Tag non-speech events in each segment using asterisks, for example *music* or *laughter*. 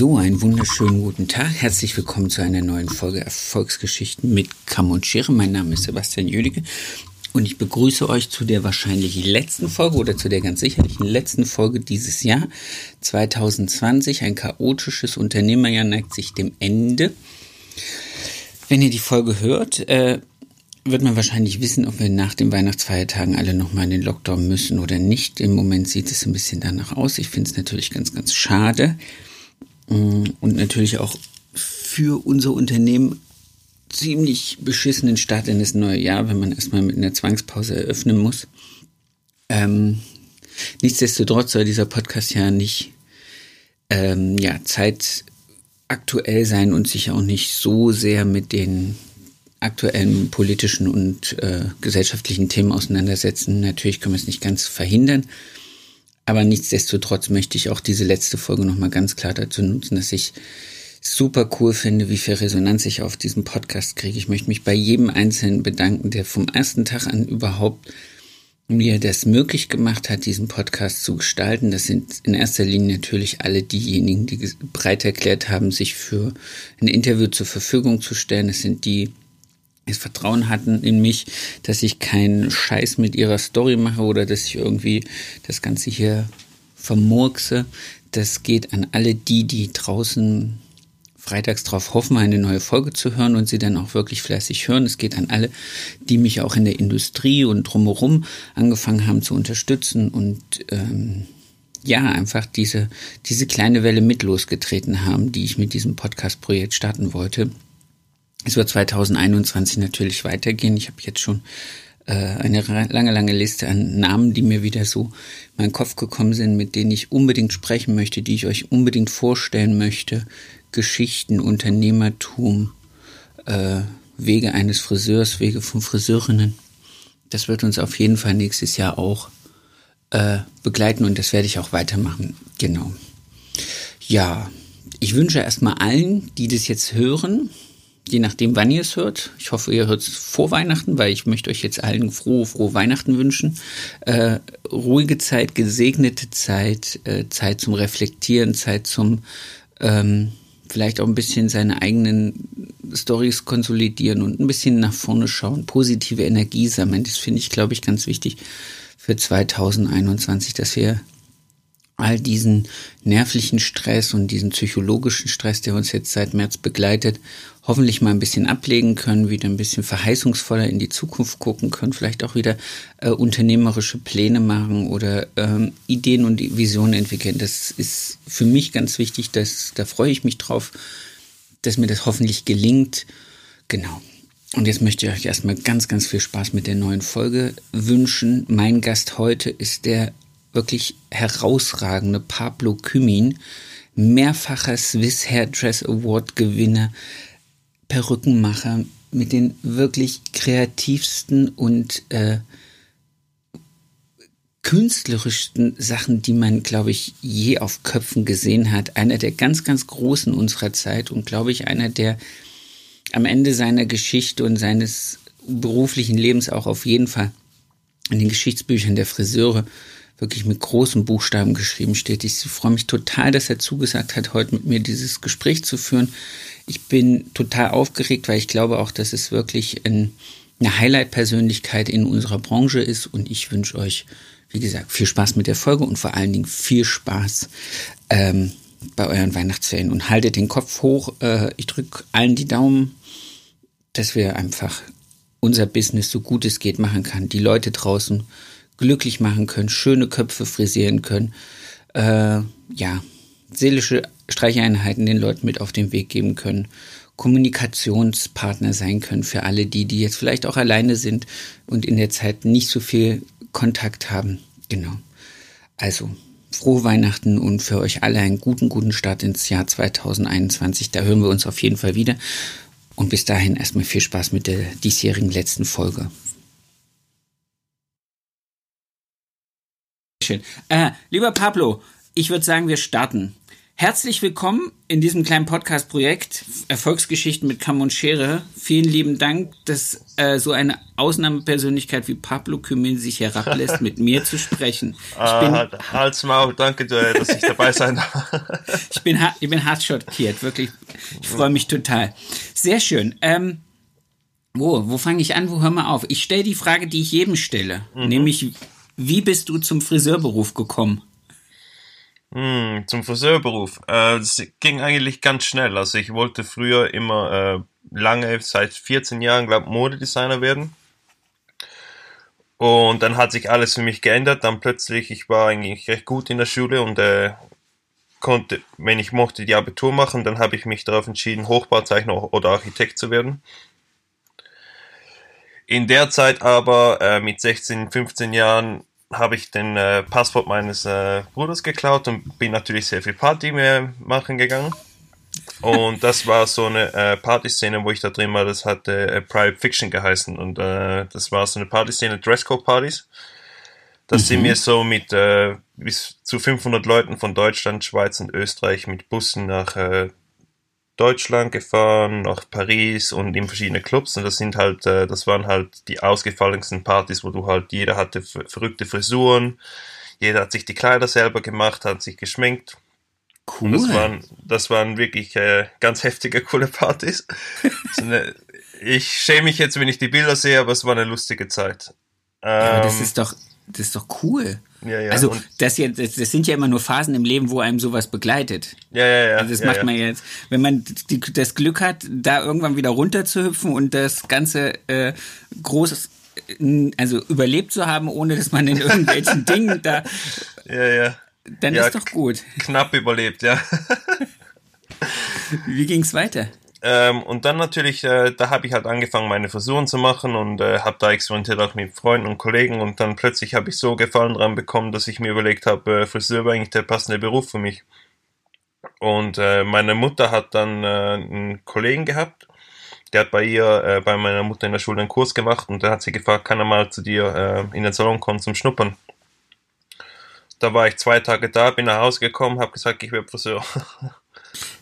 So, einen wunderschönen guten Tag. Herzlich willkommen zu einer neuen Folge Erfolgsgeschichten mit Kamm und Schere. Mein Name ist Sebastian Jüdige und ich begrüße euch zu der wahrscheinlich letzten Folge oder zu der ganz sicherlichen letzten Folge dieses Jahr 2020. Ein chaotisches Unternehmerjahr neigt sich dem Ende. Wenn ihr die Folge hört, äh, wird man wahrscheinlich wissen, ob wir nach den Weihnachtsfeiertagen alle nochmal in den Lockdown müssen oder nicht. Im Moment sieht es ein bisschen danach aus. Ich finde es natürlich ganz, ganz schade. Mm, und natürlich auch für unser Unternehmen ziemlich beschissenen Start in das neue Jahr, wenn man erstmal mit einer Zwangspause eröffnen muss. Ähm, nichtsdestotrotz soll dieser Podcast ja nicht ähm, ja, zeitaktuell sein und sich auch nicht so sehr mit den aktuellen politischen und äh, gesellschaftlichen Themen auseinandersetzen. Natürlich können wir es nicht ganz verhindern. Aber nichtsdestotrotz möchte ich auch diese letzte Folge nochmal ganz klar dazu nutzen, dass ich super cool finde, wie viel Resonanz ich auf diesem Podcast kriege. Ich möchte mich bei jedem Einzelnen bedanken, der vom ersten Tag an überhaupt mir das möglich gemacht hat, diesen Podcast zu gestalten. Das sind in erster Linie natürlich alle diejenigen, die bereit erklärt haben, sich für ein Interview zur Verfügung zu stellen. Das sind die, das Vertrauen hatten in mich, dass ich keinen Scheiß mit ihrer Story mache oder dass ich irgendwie das Ganze hier vermurkse. Das geht an alle die, die draußen freitags drauf hoffen, eine neue Folge zu hören und sie dann auch wirklich fleißig hören. Es geht an alle, die mich auch in der Industrie und drumherum angefangen haben zu unterstützen und ähm, ja, einfach diese, diese kleine Welle mit losgetreten haben, die ich mit diesem Podcast-Projekt starten wollte. Es wird 2021 natürlich weitergehen. Ich habe jetzt schon äh, eine lange, lange Liste an Namen, die mir wieder so in meinen Kopf gekommen sind, mit denen ich unbedingt sprechen möchte, die ich euch unbedingt vorstellen möchte. Geschichten, Unternehmertum, äh, Wege eines Friseurs, Wege von Friseurinnen. Das wird uns auf jeden Fall nächstes Jahr auch äh, begleiten und das werde ich auch weitermachen. Genau. Ja, ich wünsche erstmal allen, die das jetzt hören, je nachdem, wann ihr es hört. Ich hoffe, ihr hört es vor Weihnachten, weil ich möchte euch jetzt allen frohe, frohe Weihnachten wünschen. Äh, ruhige Zeit, gesegnete Zeit, äh, Zeit zum Reflektieren, Zeit zum ähm, vielleicht auch ein bisschen seine eigenen Stories konsolidieren und ein bisschen nach vorne schauen, positive Energie sammeln. Das finde ich, glaube ich, ganz wichtig für 2021, dass wir all diesen nervlichen Stress und diesen psychologischen Stress, der uns jetzt seit März begleitet, hoffentlich mal ein bisschen ablegen können, wieder ein bisschen verheißungsvoller in die Zukunft gucken können, vielleicht auch wieder äh, unternehmerische Pläne machen oder ähm, Ideen und Visionen entwickeln. Das ist für mich ganz wichtig, dass, da freue ich mich drauf, dass mir das hoffentlich gelingt. Genau. Und jetzt möchte ich euch erstmal ganz, ganz viel Spaß mit der neuen Folge wünschen. Mein Gast heute ist der wirklich herausragende Pablo Kümin, mehrfacher Swiss Hairdress Award Gewinner, Perückenmacher mit den wirklich kreativsten und äh, künstlerischsten Sachen, die man, glaube ich, je auf Köpfen gesehen hat. Einer der ganz, ganz großen unserer Zeit und, glaube ich, einer der am Ende seiner Geschichte und seines beruflichen Lebens auch auf jeden Fall in den Geschichtsbüchern der Friseure wirklich mit großen Buchstaben geschrieben steht. Ich freue mich total, dass er zugesagt hat, heute mit mir dieses Gespräch zu führen. Ich bin total aufgeregt, weil ich glaube auch, dass es wirklich ein, eine Highlight-Persönlichkeit in unserer Branche ist und ich wünsche euch, wie gesagt, viel Spaß mit der Folge und vor allen Dingen viel Spaß ähm, bei euren Weihnachtsferien und haltet den Kopf hoch. Äh, ich drücke allen die Daumen, dass wir einfach unser Business so gut es geht machen kann. Die Leute draußen glücklich machen können, schöne Köpfe frisieren können, äh, ja, seelische Streicheinheiten den Leuten mit auf den Weg geben können, Kommunikationspartner sein können für alle die, die jetzt vielleicht auch alleine sind und in der Zeit nicht so viel Kontakt haben. Genau. Also, frohe Weihnachten und für euch alle einen guten, guten Start ins Jahr 2021. Da hören wir uns auf jeden Fall wieder. Und bis dahin erstmal viel Spaß mit der diesjährigen letzten Folge. Schön. Äh, lieber Pablo, ich würde sagen, wir starten. Herzlich willkommen in diesem kleinen Podcast-Projekt Erfolgsgeschichten mit Kamm und Schere. Vielen lieben Dank, dass äh, so eine Ausnahmepersönlichkeit wie Pablo Kümin sich herablässt, *laughs* mit mir zu sprechen. Ich bin, ah, Hals, Maul, danke, dass ich dabei sein darf. *laughs* ich bin, ich bin hart schockiert, wirklich. Ich freue mich total. Sehr schön. Ähm, wo, wo fange ich an? Wo hör mal auf? Ich stelle die Frage, die ich jedem stelle, mhm. nämlich, wie bist du zum Friseurberuf gekommen? Hm, zum Friseurberuf. Äh, das ging eigentlich ganz schnell. Also ich wollte früher immer äh, lange, seit 14 Jahren, glaube Modedesigner werden. Und dann hat sich alles für mich geändert. Dann plötzlich, ich war eigentlich recht gut in der Schule und äh, konnte, wenn ich mochte, die Abitur machen. Dann habe ich mich darauf entschieden, Hochbauzeichner oder Architekt zu werden. In der Zeit aber äh, mit 16, 15 Jahren habe ich den äh, Passport meines äh, Bruders geklaut und bin natürlich sehr viel Party mehr machen gegangen. Und das war so eine äh, Partyszene, wo ich da drin war, das hatte äh, Private Fiction geheißen. Und äh, das war so eine Partyszene, Dresscode-Partys. Da mhm. sind wir so mit äh, bis zu 500 Leuten von Deutschland, Schweiz und Österreich mit Bussen nach äh, Deutschland gefahren, nach Paris und in verschiedene Clubs und das sind halt, äh, das waren halt die ausgefallensten Partys, wo du halt, jeder hatte verrückte Frisuren, jeder hat sich die Kleider selber gemacht, hat sich geschminkt. Cool. das waren, das waren wirklich äh, ganz heftige, coole Partys. eine, ich schäme mich jetzt, wenn ich die Bilder sehe, aber es war eine lustige Zeit. Ähm, ja, das ist doch, das ist doch cool. Ja, ja. Also das, hier, das, das, sind ja immer nur Phasen im Leben, wo einem sowas begleitet. Ja, ja, ja. Also das ja, macht ja. man jetzt, wenn man die, das Glück hat, da irgendwann wieder runterzuhüpfen und das Ganze äh, groß, also überlebt zu haben, ohne dass man in irgendwelchen *laughs* Dingen da. Ja, ja. Dann ist doch gut. Knapp überlebt, ja. Wie ging's weiter? Ähm, und dann natürlich, äh, da habe ich halt angefangen, meine Frisuren zu machen und äh, habe da experimentiert auch mit Freunden und Kollegen und dann plötzlich habe ich so Gefallen dran bekommen, dass ich mir überlegt habe, äh, Friseur war eigentlich der passende Beruf für mich. Und äh, meine Mutter hat dann äh, einen Kollegen gehabt, der hat bei ihr, äh, bei meiner Mutter in der Schule einen Kurs gemacht und dann hat sie gefragt, kann er mal zu dir äh, in den Salon kommen zum Schnuppern. Da war ich zwei Tage da, bin nach Hause gekommen, habe gesagt, ich werde Friseur. *laughs*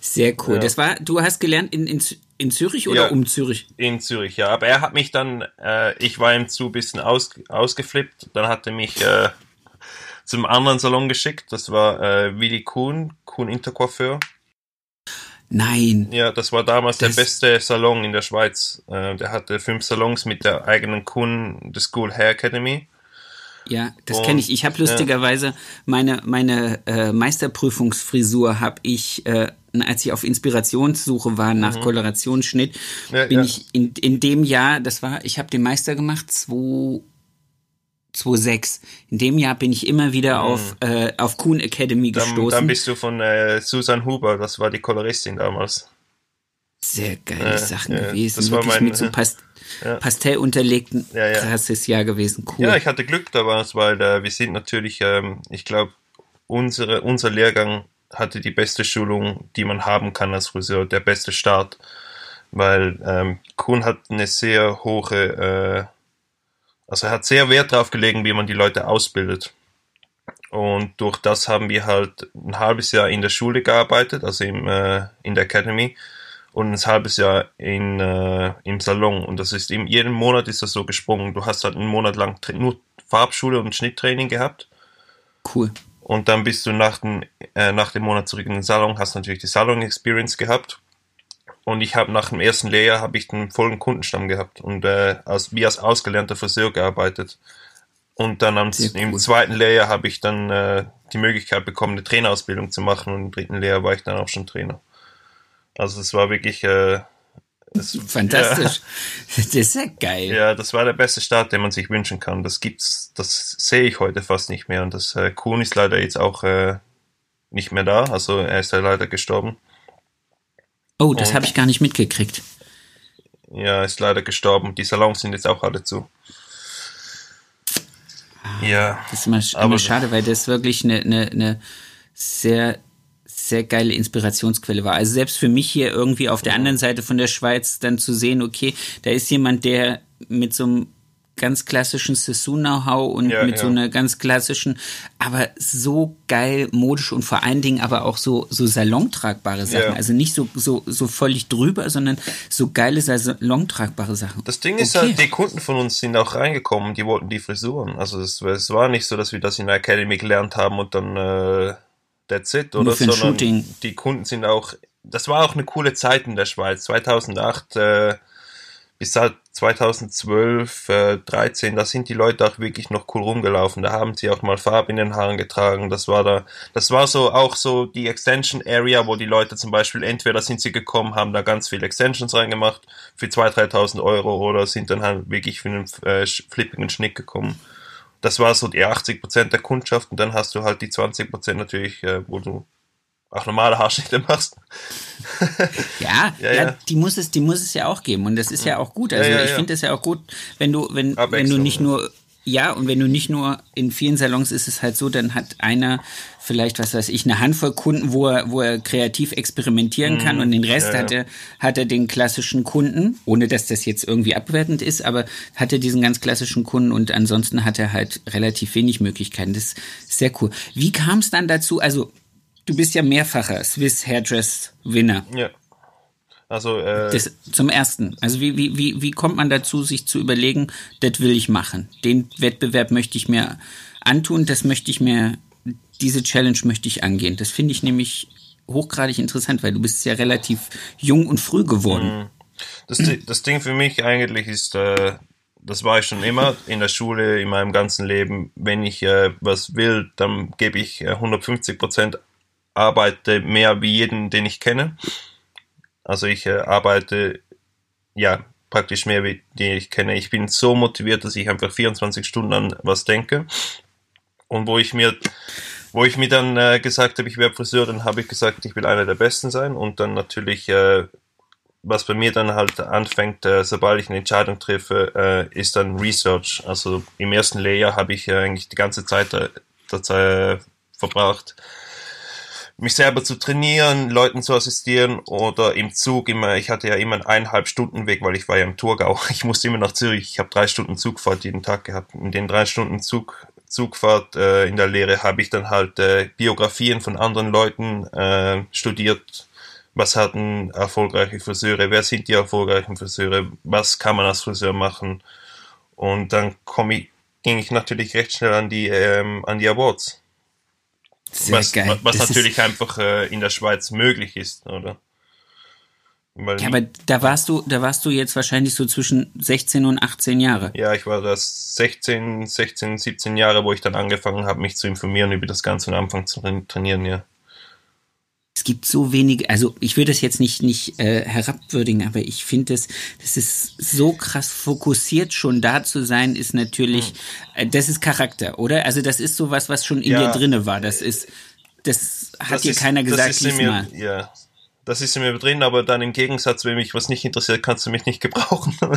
Sehr cool. Ja. Das war, du hast gelernt in, in, in Zürich oder ja, um Zürich? In Zürich, ja. Aber er hat mich dann, äh, ich war ihm zu ein bisschen aus, ausgeflippt. Dann hat er mich äh, zum anderen Salon geschickt. Das war äh, Willi Kuhn, Kuhn Intercoiffeur. Nein. Ja, das war damals das der beste Salon in der Schweiz. Äh, der hatte fünf Salons mit der eigenen Kuhn, The School Hair Academy. Ja, das kenne ich. Ich habe lustigerweise meine meine äh, Meisterprüfungsfrisur habe ich, äh, als ich auf Inspirationssuche war nach mhm. Kolorationsschnitt, ja, bin ja. ich in, in dem Jahr, das war, ich habe den Meister gemacht, 2 2006. In dem Jahr bin ich immer wieder mhm. auf, äh, auf Kuhn Academy gestoßen. Dann, dann bist du von äh, Susan Huber, das war die Koloristin damals. Sehr geile äh, Sachen gewesen. Das Wirklich war mein, mit so Past ja. Pastell unterlegten, ja, ja. krasses Jahr gewesen. Cool. Ja, ich hatte Glück damals, weil äh, wir sind natürlich, ähm, ich glaube, unsere, unser Lehrgang hatte die beste Schulung, die man haben kann als Friseur, der beste Start, weil ähm, Kuhn hat eine sehr hohe, äh, also er hat sehr Wert drauf gelegen, wie man die Leute ausbildet. Und durch das haben wir halt ein halbes Jahr in der Schule gearbeitet, also im, äh, in der Academy und ein halbes Jahr in, äh, im Salon. Und das ist im, jeden Monat ist das so gesprungen. Du hast halt einen Monat lang nur Farbschule und Schnitttraining gehabt. Cool. Und dann bist du nach dem, äh, nach dem Monat zurück in den Salon, hast natürlich die Salon-Experience gehabt. Und ich habe nach dem ersten Lehrjahr habe ich den vollen Kundenstamm gehabt und äh, als, wie als ausgelernter Friseur gearbeitet. Und dann am, im zweiten Lehrjahr habe ich dann äh, die Möglichkeit bekommen, eine Trainerausbildung zu machen und im dritten Lehrjahr war ich dann auch schon Trainer. Also es war wirklich äh, es, fantastisch. Ja, *laughs* das ist ja geil. Ja, das war der beste Start, den man sich wünschen kann. Das gibt's, das sehe ich heute fast nicht mehr. Und das äh, Kuhn ist leider jetzt auch äh, nicht mehr da. Also er ist ja leider gestorben. Oh, das habe ich gar nicht mitgekriegt. Ja, er ist leider gestorben. Die Salons sind jetzt auch alle zu. Ah, ja. Das ist immer, immer schade, weil das wirklich eine, eine, eine sehr sehr geile Inspirationsquelle war. Also selbst für mich hier irgendwie auf der anderen Seite von der Schweiz dann zu sehen, okay, da ist jemand, der mit so einem ganz klassischen Sessun-Know-how und ja, mit ja. so einer ganz klassischen, aber so geil modisch und vor allen Dingen aber auch so, so salontragbare Sachen. Ja. Also nicht so, so, so völlig drüber, sondern so geile salontragbare Sachen. Das Ding ist halt, die Kunden von uns sind auch reingekommen, die wollten die Frisuren. Also es, es war nicht so, dass wir das in der Academy gelernt haben und dann äh, that's it, oder? Nur Shooting. die Kunden sind auch, das war auch eine coole Zeit in der Schweiz. 2008 äh, bis halt 2012, äh, 13, da sind die Leute auch wirklich noch cool rumgelaufen. Da haben sie auch mal Farbe in den Haaren getragen. Das war da, das war so auch so die Extension Area, wo die Leute zum Beispiel entweder sind sie gekommen, haben da ganz viele Extensions reingemacht für 2.000, 3.000 Euro oder sind dann halt wirklich für einen äh, flippigen Schnick gekommen. Das war so die 80 Prozent der Kundschaft und dann hast du halt die 20 Prozent natürlich, äh, wo du auch normale Haarschnitte machst. *laughs* *laughs* ja, ja, ja, die muss es, die muss es ja auch geben und das ist ja auch gut. Also ja, ich finde es ja auch gut, wenn du, wenn, wenn du nicht nur ja, und wenn du nicht nur in vielen Salons ist es halt so, dann hat einer vielleicht, was weiß ich, eine Handvoll Kunden, wo er, wo er kreativ experimentieren kann mhm. und den Rest ja, hat, er, hat er den klassischen Kunden, ohne dass das jetzt irgendwie abwertend ist, aber hat er diesen ganz klassischen Kunden und ansonsten hat er halt relativ wenig Möglichkeiten. Das ist sehr cool. Wie kam es dann dazu? Also du bist ja mehrfacher Swiss Hairdress Winner. Ja. Also äh, das, zum ersten. Also wie, wie, wie, wie kommt man dazu, sich zu überlegen, das will ich machen. Den Wettbewerb möchte ich mir antun, das möchte ich mir, diese Challenge möchte ich angehen. Das finde ich nämlich hochgradig interessant, weil du bist ja relativ jung und früh geworden. Mhm. Das, das Ding für mich eigentlich ist, äh, das war ich schon immer in der Schule, in meinem ganzen Leben. Wenn ich äh, was will, dann gebe ich 150 äh, Prozent arbeite mehr wie jeden, den ich kenne. Also ich äh, arbeite ja praktisch mehr wie den ich kenne. Ich bin so motiviert, dass ich einfach 24 Stunden an was denke. Und wo ich mir, wo ich mir dann äh, gesagt habe, ich werde Friseur, dann habe ich gesagt, ich will einer der Besten sein. Und dann natürlich, äh, was bei mir dann halt anfängt, äh, sobald ich eine Entscheidung treffe, äh, ist dann Research. Also im ersten Layer habe ich äh, eigentlich die ganze Zeit äh, verbracht, mich selber zu trainieren, Leuten zu assistieren oder im Zug immer, ich hatte ja immer einen eineinhalb Stunden Weg, weil ich war ja im Thurgau. *laughs* Ich musste immer nach Zürich. Ich habe drei Stunden Zugfahrt jeden Tag gehabt. In den drei Stunden Zug, Zugfahrt äh, in der Lehre habe ich dann halt äh, Biografien von anderen Leuten äh, studiert. Was hatten erfolgreiche Friseure? Wer sind die erfolgreichen Friseure? Was kann man als Friseur machen? Und dann komm ich, ging ich natürlich recht schnell an die, ähm, an die Awards. Sehr was, geil. Was das natürlich einfach äh, in der Schweiz möglich ist, oder? Weil ja, aber da warst du, da warst du jetzt wahrscheinlich so zwischen 16 und 18 Jahre. Ja, ich war das 16, 16, 17 Jahre, wo ich dann angefangen habe, mich zu informieren über das Ganze und anfangen zu trainieren, ja es gibt so wenig, also ich würde das jetzt nicht, nicht äh, herabwürdigen, aber ich finde es, das ist so krass fokussiert schon da zu sein, ist natürlich, äh, das ist Charakter, oder? Also das ist sowas, was schon in ja. dir drinne war. Das ist, das hat das dir ist, keiner gesagt, lies mir, Ja, das ist in mir drin, aber dann im Gegensatz, wenn mich was nicht interessiert, kannst du mich nicht gebrauchen. *laughs*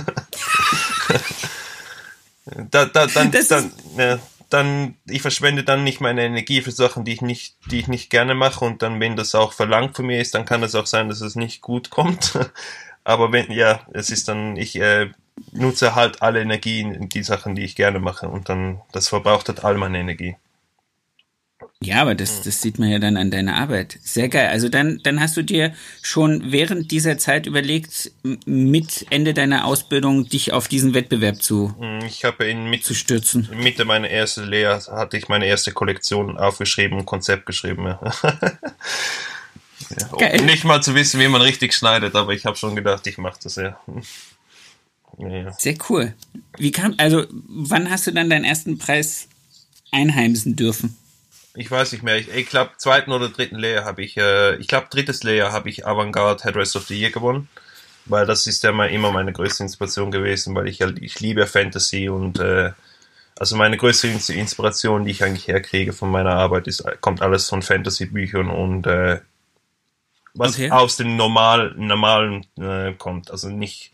da, da, dann, dann, ja, dann, ich verschwende dann nicht meine Energie für Sachen, die ich nicht, die ich nicht gerne mache und dann, wenn das auch verlangt von mir ist, dann kann es auch sein, dass es nicht gut kommt. *laughs* Aber wenn, ja, es ist dann, ich äh, nutze halt alle Energie in die Sachen, die ich gerne mache und dann, das verbraucht halt all meine Energie. Ja, aber das, das sieht man ja dann an deiner Arbeit. Sehr geil. Also dann, dann hast du dir schon während dieser Zeit überlegt, mit Ende deiner Ausbildung dich auf diesen Wettbewerb zu, hm, ich habe in mit, zu stürzen. Mitte meiner ersten Lehre hatte ich meine erste Kollektion aufgeschrieben, Konzept geschrieben. Ja. *laughs* ja. Geil. Nicht mal zu wissen, wie man richtig schneidet, aber ich habe schon gedacht, ich mache das ja. ja. Sehr cool. Wie kam, also wann hast du dann deinen ersten Preis einheimsen dürfen? Ich weiß nicht mehr, ich, ich glaube, zweiten oder dritten Layer habe ich, äh, ich glaube, drittes Layer habe ich Avantgarde Headrest of the Year gewonnen, weil das ist ja mal immer meine größte Inspiration gewesen, weil ich halt, ich liebe Fantasy und äh, also meine größte Inspiration, die ich eigentlich herkriege von meiner Arbeit, ist, kommt alles von Fantasy-Büchern und äh, was okay. aus dem normal, normalen äh, kommt. Also nicht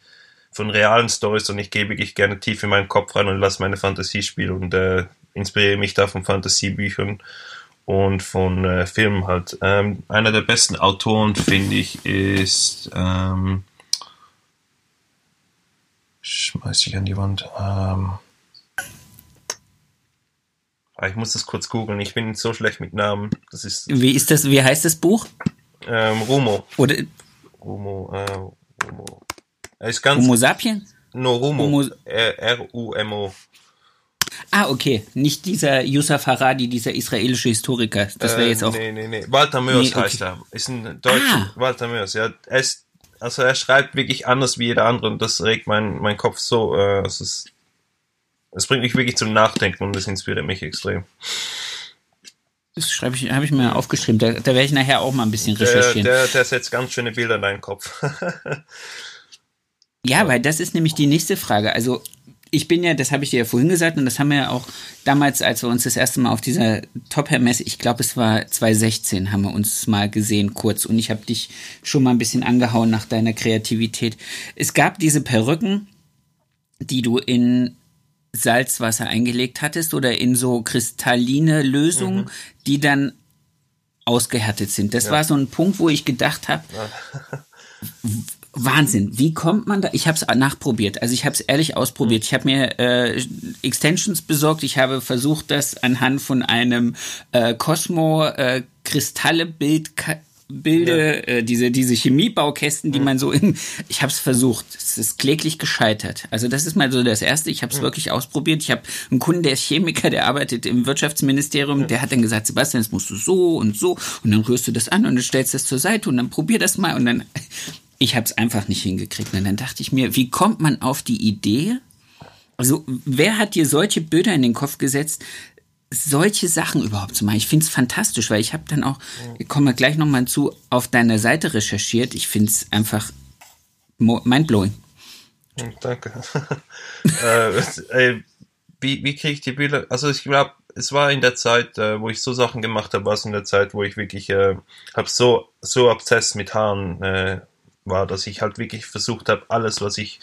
von realen Stories, sondern ich gehe wirklich gerne tief in meinen Kopf rein und lasse meine Fantasie spielen und äh, inspiriere mich da von Fantasiebüchern. und von äh, Filmen halt. Ähm, einer der besten Autoren, finde ich, ist ähm, schmeiß ich an die Wand. Ähm, ah, ich muss das kurz googeln. Ich bin so schlecht mit Namen. Das ist. Wie ist das? Wie heißt das Buch? Ähm, Rumo. Oder Rumo. Äh, Rumo. Er ist ganz. Homo sapien? No, Rumo. Homo- R-U-M-O. Ah, okay. Nicht dieser Yusuf Haradi, dieser israelische Historiker. Das wäre Äh, jetzt auch. Nee, nee, nee. Walter Mörs Nee, okay. heißt er. Ist ein deutscher. Ah. Walter Mörs, ja. Er ist, also er schreibt wirklich anders wie jeder andere und das regt mein, mein Kopf so, äh, es ist, es bringt mich wirklich zum Nachdenken und das inspiriert mich extrem. Das schreibe ich, habe ich mir aufgeschrieben. Da, da werde ich nachher auch mal ein bisschen Der, recherchieren. der, der setzt ganz schöne Bilder in deinen Kopf. *laughs* Ja, weil das ist nämlich die nächste Frage. Also ich bin ja, das habe ich dir ja vorhin gesagt und das haben wir ja auch damals, als wir uns das erste Mal auf dieser Top Hair Messe, ich glaube es war 2016, haben wir uns mal gesehen kurz und ich habe dich schon mal ein bisschen angehauen nach deiner Kreativität. Es gab diese Perücken, die du in Salzwasser eingelegt hattest oder in so kristalline Lösungen, die dann ausgehärtet sind. Das war so ein Punkt, wo ich gedacht habe, *laughs* Wahnsinn, wie kommt man da? Ich habe es nachprobiert, also ich habe es ehrlich ausprobiert. Ich habe mir äh, Extensions besorgt. Ich habe versucht, das anhand von einem äh, Cosmo äh, Kristalle Bild Bilde, äh, diese diese Chemiebaukästen, die man so im. Ich habe es versucht. Es ist kläglich gescheitert. Also das ist mal so das erste. Ich habe es wirklich ausprobiert. Ich habe einen Kunden, der ist Chemiker, der arbeitet im Wirtschaftsministerium. Der hat dann gesagt, Sebastian, das musst du so und so und dann rührst du das an und dann stellst du das zur Seite und dann probier das mal und dann ich habe es einfach nicht hingekriegt. Und dann dachte ich mir, wie kommt man auf die Idee? Also, wer hat dir solche Bilder in den Kopf gesetzt, solche Sachen überhaupt zu machen? Ich finde es fantastisch, weil ich habe dann auch, ich komme gleich nochmal zu, auf deiner Seite recherchiert. Ich finde es einfach mindblowing. Danke. *laughs* äh, wie wie kriege ich die Bilder? Also ich glaube, es war in der Zeit, äh, wo ich so Sachen gemacht habe, war es in der Zeit, wo ich wirklich äh, hab so so obsessed mit Haaren äh, war, dass ich halt wirklich versucht habe, alles, was ich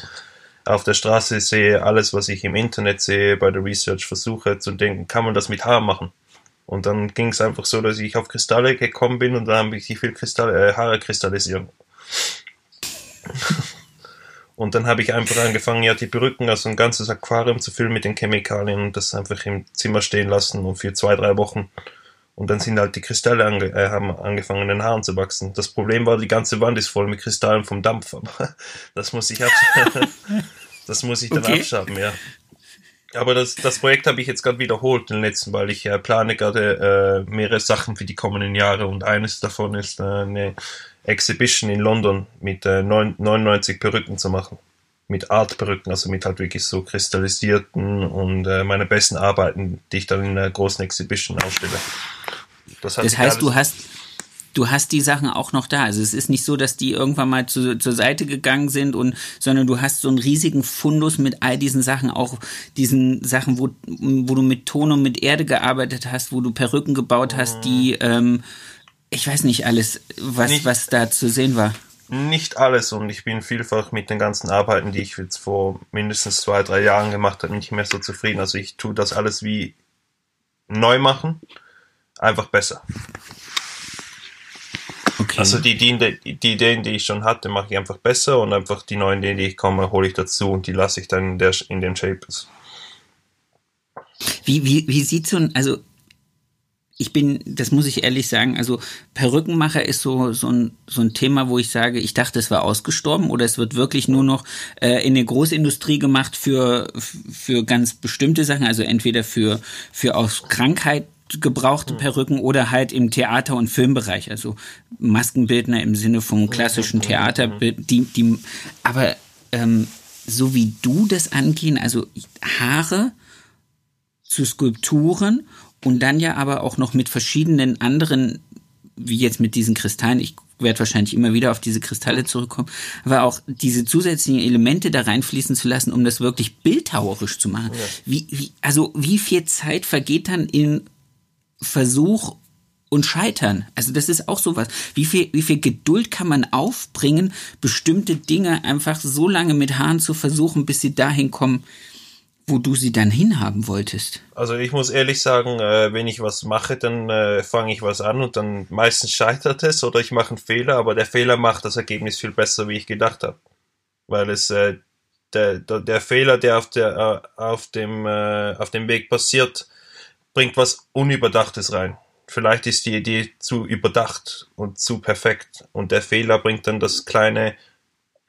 auf der Straße sehe, alles, was ich im Internet sehe, bei der Research versuche zu denken, kann man das mit Haaren machen? Und dann ging es einfach so, dass ich auf Kristalle gekommen bin und dann habe ich viel Kristalle, äh, Haare kristallisieren. *laughs* Und dann habe ich einfach angefangen, ja, die Perücken, also ein ganzes Aquarium zu füllen mit den Chemikalien und das einfach im Zimmer stehen lassen und für zwei, drei Wochen. Und dann sind halt die Kristalle ange äh, haben angefangen, in den Haaren zu wachsen. Das Problem war, die ganze Wand ist voll mit Kristallen vom Dampf. Aber *laughs* das muss ich, *laughs* das muss ich dann Okay. abschaben, ja. Aber das, das Projekt habe ich jetzt gerade wiederholt, den letzten, weil ich äh, plane gerade äh, mehrere Sachen für die kommenden Jahre und eines davon ist äh, eine Exhibition in London mit äh, neun- 99 Perücken zu machen. Mit Art-Perücken, also mit halt wirklich so kristallisierten und äh, meine besten Arbeiten, die ich dann in einer großen Exhibition ausstelle. Das, Das heißt, du hast, du hast die Sachen auch noch da. Also es ist nicht so, dass die irgendwann mal zu, zur Seite gegangen sind und, sondern du hast so einen riesigen Fundus mit all diesen Sachen, auch diesen Sachen, wo, wo du mit Ton und mit Erde gearbeitet hast, wo du Perücken gebaut hast, die, ähm, ich weiß nicht alles, was, Nicht- was da zu sehen war. Nicht alles und ich bin vielfach mit den ganzen Arbeiten, die ich jetzt vor mindestens zwei, drei Jahren gemacht habe, nicht mehr so zufrieden. Also ich tue das alles wie neu machen, einfach besser. Okay. Also die, die, die, Ideen, die ich schon hatte, mache ich einfach besser und einfach die neuen Ideen, die ich komme, hole ich dazu und die lasse ich dann in, der, in den Shapes. Wie, wie, wie sieht so ein, also ich bin, das muss ich ehrlich sagen, also Perückenmacher ist so, so, ein, so ein Thema, wo ich sage, ich dachte, es war ausgestorben oder es wird wirklich nur noch äh, in der Großindustrie gemacht für, für ganz bestimmte Sachen, also entweder für, für aus Krankheit gebrauchte Perücken oder halt im Theater- und Filmbereich, also Maskenbildner im Sinne vom klassischen Theaterbild, die, die, aber ähm, so wie du das angehen, also Haare, zu Skulpturen und dann ja aber auch noch mit verschiedenen anderen, wie jetzt mit diesen Kristallen, ich werde wahrscheinlich immer wieder auf diese Kristalle zurückkommen, aber auch diese zusätzlichen Elemente da reinfließen zu lassen, um das wirklich bildhauerisch zu machen. Wie, wie, also wie viel Zeit vergeht dann in Versuch und Scheitern? Also das ist auch sowas. Wie viel, wie viel Geduld kann man aufbringen, bestimmte Dinge einfach so lange mit Haaren zu versuchen, bis sie dahin kommen, wo du sie dann hinhaben wolltest? Also ich muss ehrlich sagen, äh, wenn ich was mache, dann äh, fange ich was an und dann meistens scheitert es oder ich mache einen Fehler, aber der Fehler macht das Ergebnis viel besser, wie ich gedacht habe. Weil es äh, der, der, der Fehler, der auf, der, auf, dem, auf dem Weg passiert, bringt was Unüberdachtes rein. Vielleicht ist die Idee zu überdacht und zu perfekt und der Fehler bringt dann das kleine,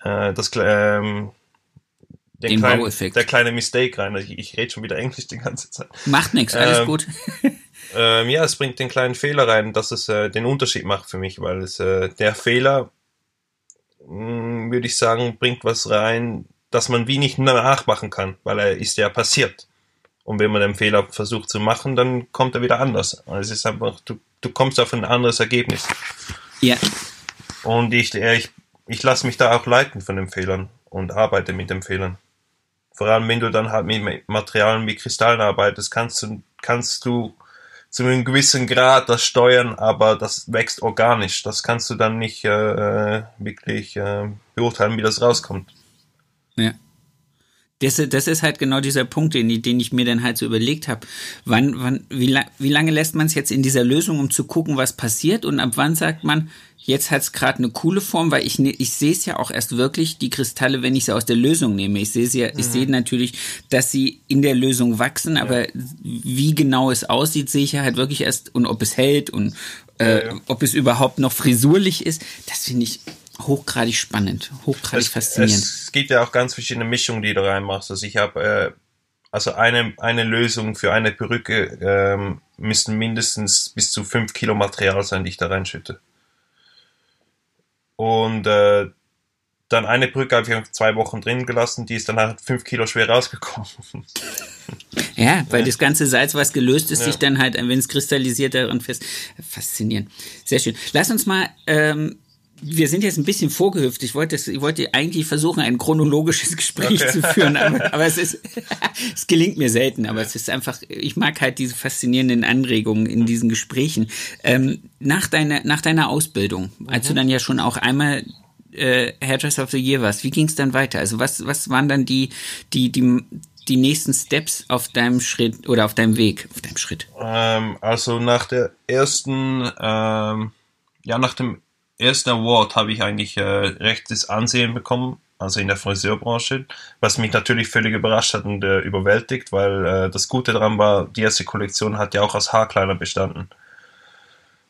äh, das ähm, den, Den kleinen, Baueffekt. der kleine Mistake rein. Ich, ich rede schon wieder Englisch die ganze Zeit. Macht nichts, alles Ähm, gut. *laughs* Ähm, ja, es bringt den kleinen Fehler rein, dass es äh, den Unterschied macht für mich, weil es äh, der Fehler, mh, würde ich sagen, bringt was rein, dass man wie nicht nachmachen kann, weil er ist ja passiert. Und wenn man den Fehler versucht zu machen, dann kommt er wieder anders. Also es ist einfach, du, du kommst auf ein anderes Ergebnis. Ja, Und ich, äh, ich, ich lasse mich da auch leiten von den Fehlern und arbeite mit den Fehlern. Vor allem, wenn du dann halt mit Materialien wie Kristallen arbeitest, kannst du, kannst du zu einem gewissen Grad das steuern, aber das wächst organisch. Das kannst du dann nicht äh, äh, wirklich äh, beurteilen, wie das rauskommt. ja. Das, das ist halt genau dieser Punkt, den, den ich mir dann halt so überlegt habe. Wann, wann, wie, la, wie lange lässt man es jetzt in dieser Lösung, um zu gucken, was passiert? Und ab wann sagt man, jetzt hat es gerade eine coole Form, weil ich, ne- ich sehe es ja auch erst wirklich, die Kristalle, wenn ich sie aus der Lösung nehme. Ich sehe ja, ich sehe natürlich, dass sie in der Lösung wachsen, aber wie genau es aussieht, sehe ich ja halt wirklich erst und ob es hält und äh, Ja, ja. ob es überhaupt noch frisurlich ist, das finde ich hochgradig spannend, hochgradig Es, faszinierend. es gibt ja auch ganz verschiedene Mischungen, die du reinmachst. Also ich habe äh, also eine, eine Lösung für eine Perücke ähm, müssen mindestens bis zu 5 Kilo Material sein, die ich da reinschütte. Und äh, dann eine Brücke habe ich zwei Wochen drin gelassen, die ist dann halt 5 Kilo schwer rausgekommen. *laughs* Ja, weil das ganze Salz, was gelöst ist, Ja. sich dann halt, wenn es kristallisiert daran fest. Faszinierend. Sehr schön. Lass uns mal, ähm, wir sind jetzt ein bisschen vorgehüpft. Ich wollte, ich wollte eigentlich versuchen, ein chronologisches *laughs* Gespräch Okay. zu führen, aber, *laughs* aber es ist, *laughs* es gelingt mir selten, aber es ist einfach, ich mag halt diese faszinierenden Anregungen in diesen Gesprächen. Ähm, nach deiner, nach deiner Ausbildung, als du Mhm. dann ja schon auch einmal äh, Hairdresser of the Year warst, wie ging es dann weiter? Also was, was waren dann die, die, die, die nächsten Steps auf deinem Schritt oder auf deinem Weg, auf deinem Schritt? Ähm, also nach der ersten, ähm, ja, nach dem ersten Award habe ich eigentlich äh, rechtes Ansehen bekommen, also in der Friseurbranche, was mich natürlich völlig überrascht hat und äh, überwältigt, weil äh, das Gute daran war, die erste Kollektion hat ja auch aus Haarkleiner bestanden.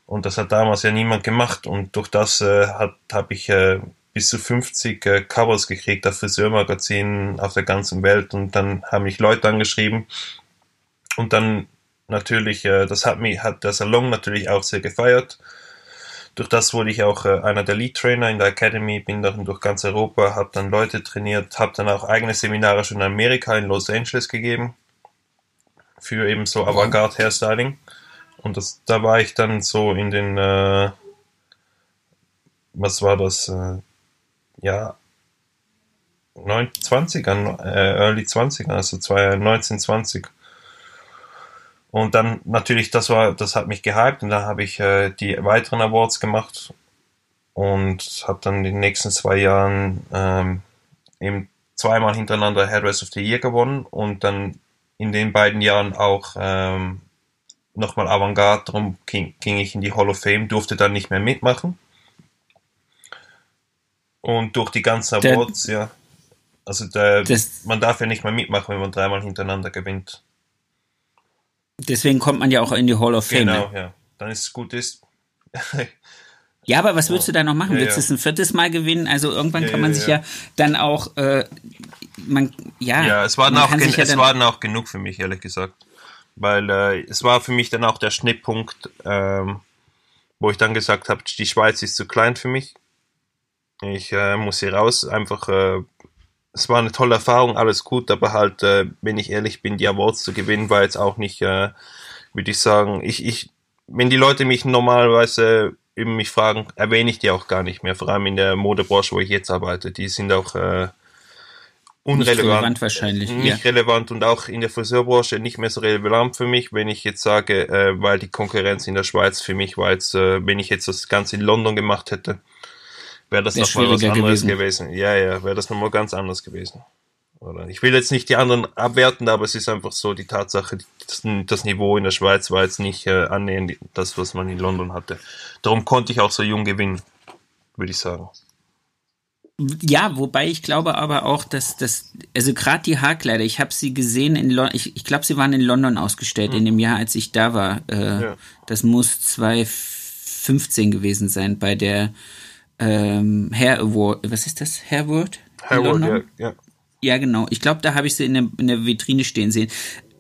Und das hat damals ja niemand gemacht und durch das äh, habe ich äh, bis zu 50 äh, Covers gekriegt auf Friseurmagazinen auf der ganzen Welt und dann haben mich Leute angeschrieben und dann natürlich, äh, das hat mich, hat der Salon natürlich auch sehr gefeiert. Durch das wurde ich auch äh, einer der Lead Trainer in der Academy, bin dann durch ganz Europa, habe dann Leute trainiert, habe dann auch eigene Seminare schon in Amerika, in Los Angeles gegeben für eben so Avantgarde Hairstyling. Und das, da war ich dann so in den, äh, was war das, äh, ja, 20ern, äh, Early 20ern, also 1920. Und dann natürlich, das war, das hat mich gehypt und dann habe ich äh, die weiteren Awards gemacht und habe dann in den nächsten zwei Jahren ähm, eben zweimal hintereinander Hairdresser of the Year gewonnen und dann in den beiden Jahren auch ähm, nochmal Avantgarde, darum ging, ging ich in die Hall of Fame, durfte dann nicht mehr mitmachen. Und durch die ganzen Der- Awards, ja. Also der, Das- man darf ja nicht mehr mitmachen, wenn man dreimal hintereinander gewinnt. Deswegen kommt man ja auch in die Hall of Fame. Genau, ne? ja. Dann ist es gut ist. *laughs* Ja, aber was würdest du da noch machen? Ja, Willst du es ein viertes Mal gewinnen? Also irgendwann kann man sich ja. dann auch, äh, man, ja, Ja, es war, dann auch, gen ja es war dann auch genug für mich, ehrlich gesagt. Weil äh, es war für mich dann auch der Schnittpunkt, ähm, wo ich dann gesagt habe, die Schweiz ist zu klein für mich. Ich äh, muss hier raus. Einfach, äh, es war eine tolle Erfahrung, alles gut, aber halt, äh, wenn ich ehrlich bin, die Awards zu gewinnen, war jetzt auch nicht, äh, würde ich sagen, ich, ich, wenn die Leute mich normalerweise eben mich fragen, erwähne ich die auch gar nicht mehr, vor allem in der Modebranche, wo ich jetzt arbeite. Die sind auch äh, unrelevant. relevant wahrscheinlich, Nicht ja. relevant und auch in der Friseurbranche nicht mehr so relevant für mich, wenn ich jetzt sage, äh, weil die Konkurrenz in der Schweiz für mich war jetzt, äh, wenn ich jetzt das Ganze in London gemacht hätte, wäre das nochmal was anderes gewesen. gewesen. Ja, ja, wäre das nochmal ganz anders gewesen. Oder ich will jetzt nicht die anderen abwerten, aber es ist einfach so die Tatsache, das, das Niveau in der Schweiz war jetzt nicht äh, annähernd das, was man in London hatte. Darum konnte ich auch so jung gewinnen, würde ich sagen. Ja, wobei ich glaube aber auch, dass das, also gerade die Haarkleider, ich habe sie gesehen in London, ich, ich glaube, sie waren in London ausgestellt mhm. in dem Jahr, als ich da war. Äh, ja. Das muss 2015 gewesen sein bei der ähm, Hair Award, was ist das? Hair Award? Hair Award, ja, ja. Ja, genau. Ich glaube, da habe ich sie in der, in der Vitrine stehen sehen.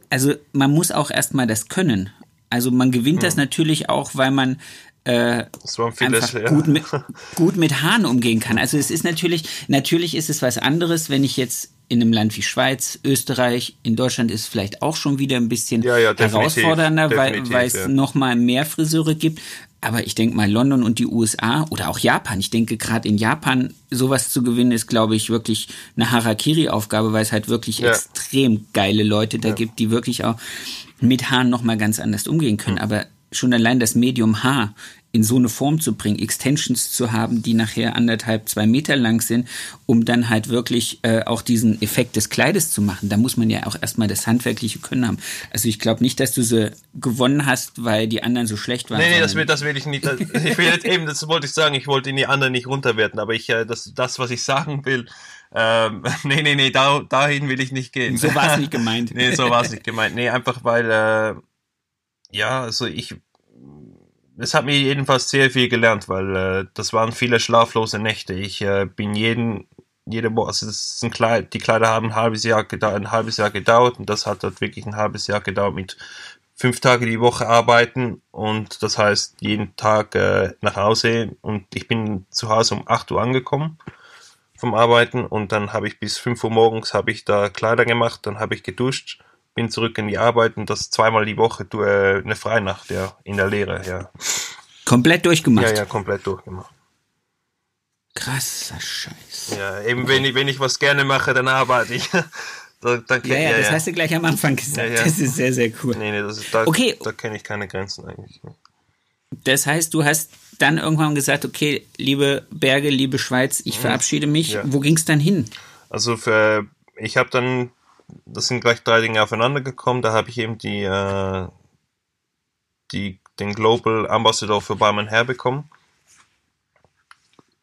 Also man muss auch erstmal das können. Also man gewinnt mhm. das natürlich auch, weil man äh, einfach ja. gut, mit, *laughs* gut mit Haaren umgehen kann. Also es ist natürlich, natürlich ist es was anderes, wenn ich jetzt in einem Land wie Schweiz, Österreich, in Deutschland ist es vielleicht auch schon wieder ein bisschen ja, ja, herausfordernder, definitiv, weil, weil es ja. noch mal mehr Friseure gibt. Aber ich denke mal, London und die USA oder auch Japan, ich denke gerade in Japan sowas zu gewinnen, ist, glaube ich, wirklich eine Harakiri-Aufgabe, weil es halt wirklich ja. extrem geile Leute da ja. gibt, die wirklich auch mit Haaren nochmal ganz anders umgehen können. Mhm. Aber schon allein das Medium Haar in so eine Form zu bringen, Extensions zu haben, die nachher anderthalb, zwei Meter lang sind, um dann halt wirklich äh, auch diesen Effekt des Kleides zu machen. Da muss man ja auch erstmal das handwerkliche Können haben. Also ich glaube nicht, dass du sie gewonnen hast, weil die anderen so schlecht waren. Nee, nee, das will, das will ich nicht. Ich will jetzt eben, das wollte ich sagen, ich wollte die anderen nicht runterwerten, aber ich, äh, das, das, was ich sagen will, ähm, *laughs* nee, nee, nee, da, dahin will ich nicht gehen. So war es nicht *laughs* gemeint. nee, so war es nicht gemeint. Nee, einfach weil, äh, ja, also ich, es hat mir jedenfalls sehr viel gelernt, weil äh, das waren viele schlaflose Nächte. Ich äh, bin jeden, jede Woche, also das sind Kleid, die Kleider haben ein halbes Jahr gedauert, ein halbes Jahr gedauert und das hat dort wirklich ein halbes Jahr gedauert mit fünf Tage die Woche arbeiten und das heißt jeden Tag äh, nach Hause und ich bin zu Hause um 8 Uhr angekommen vom Arbeiten und dann habe ich bis 5 Uhr morgens habe ich da Kleider gemacht, dann habe ich geduscht bin zurück in die Arbeit und das zweimal die Woche äh, eine Freinacht, ja, in der Lehre, ja. Komplett durchgemacht? Ja, ja, komplett durchgemacht. Krasser Scheiß. Ja, eben wenn ich, wenn ich was gerne mache, dann arbeite ich. *laughs* Da, da, ja, ja, ja, das ja. hast du gleich am Anfang gesagt. Ja, das ist sehr, sehr cool. Nee, nee, das ist, da, okay. da kenne ich keine Grenzen eigentlich. Das heißt, du hast dann irgendwann gesagt, okay, liebe Berge, liebe Schweiz, ich mhm. verabschiede mich. Wo ging es dann hin? Also für, ich habe dann das sind gleich drei Dinge aufeinander gekommen. Da habe ich eben die, äh, die, den Global Ambassador für Barman herbekommen.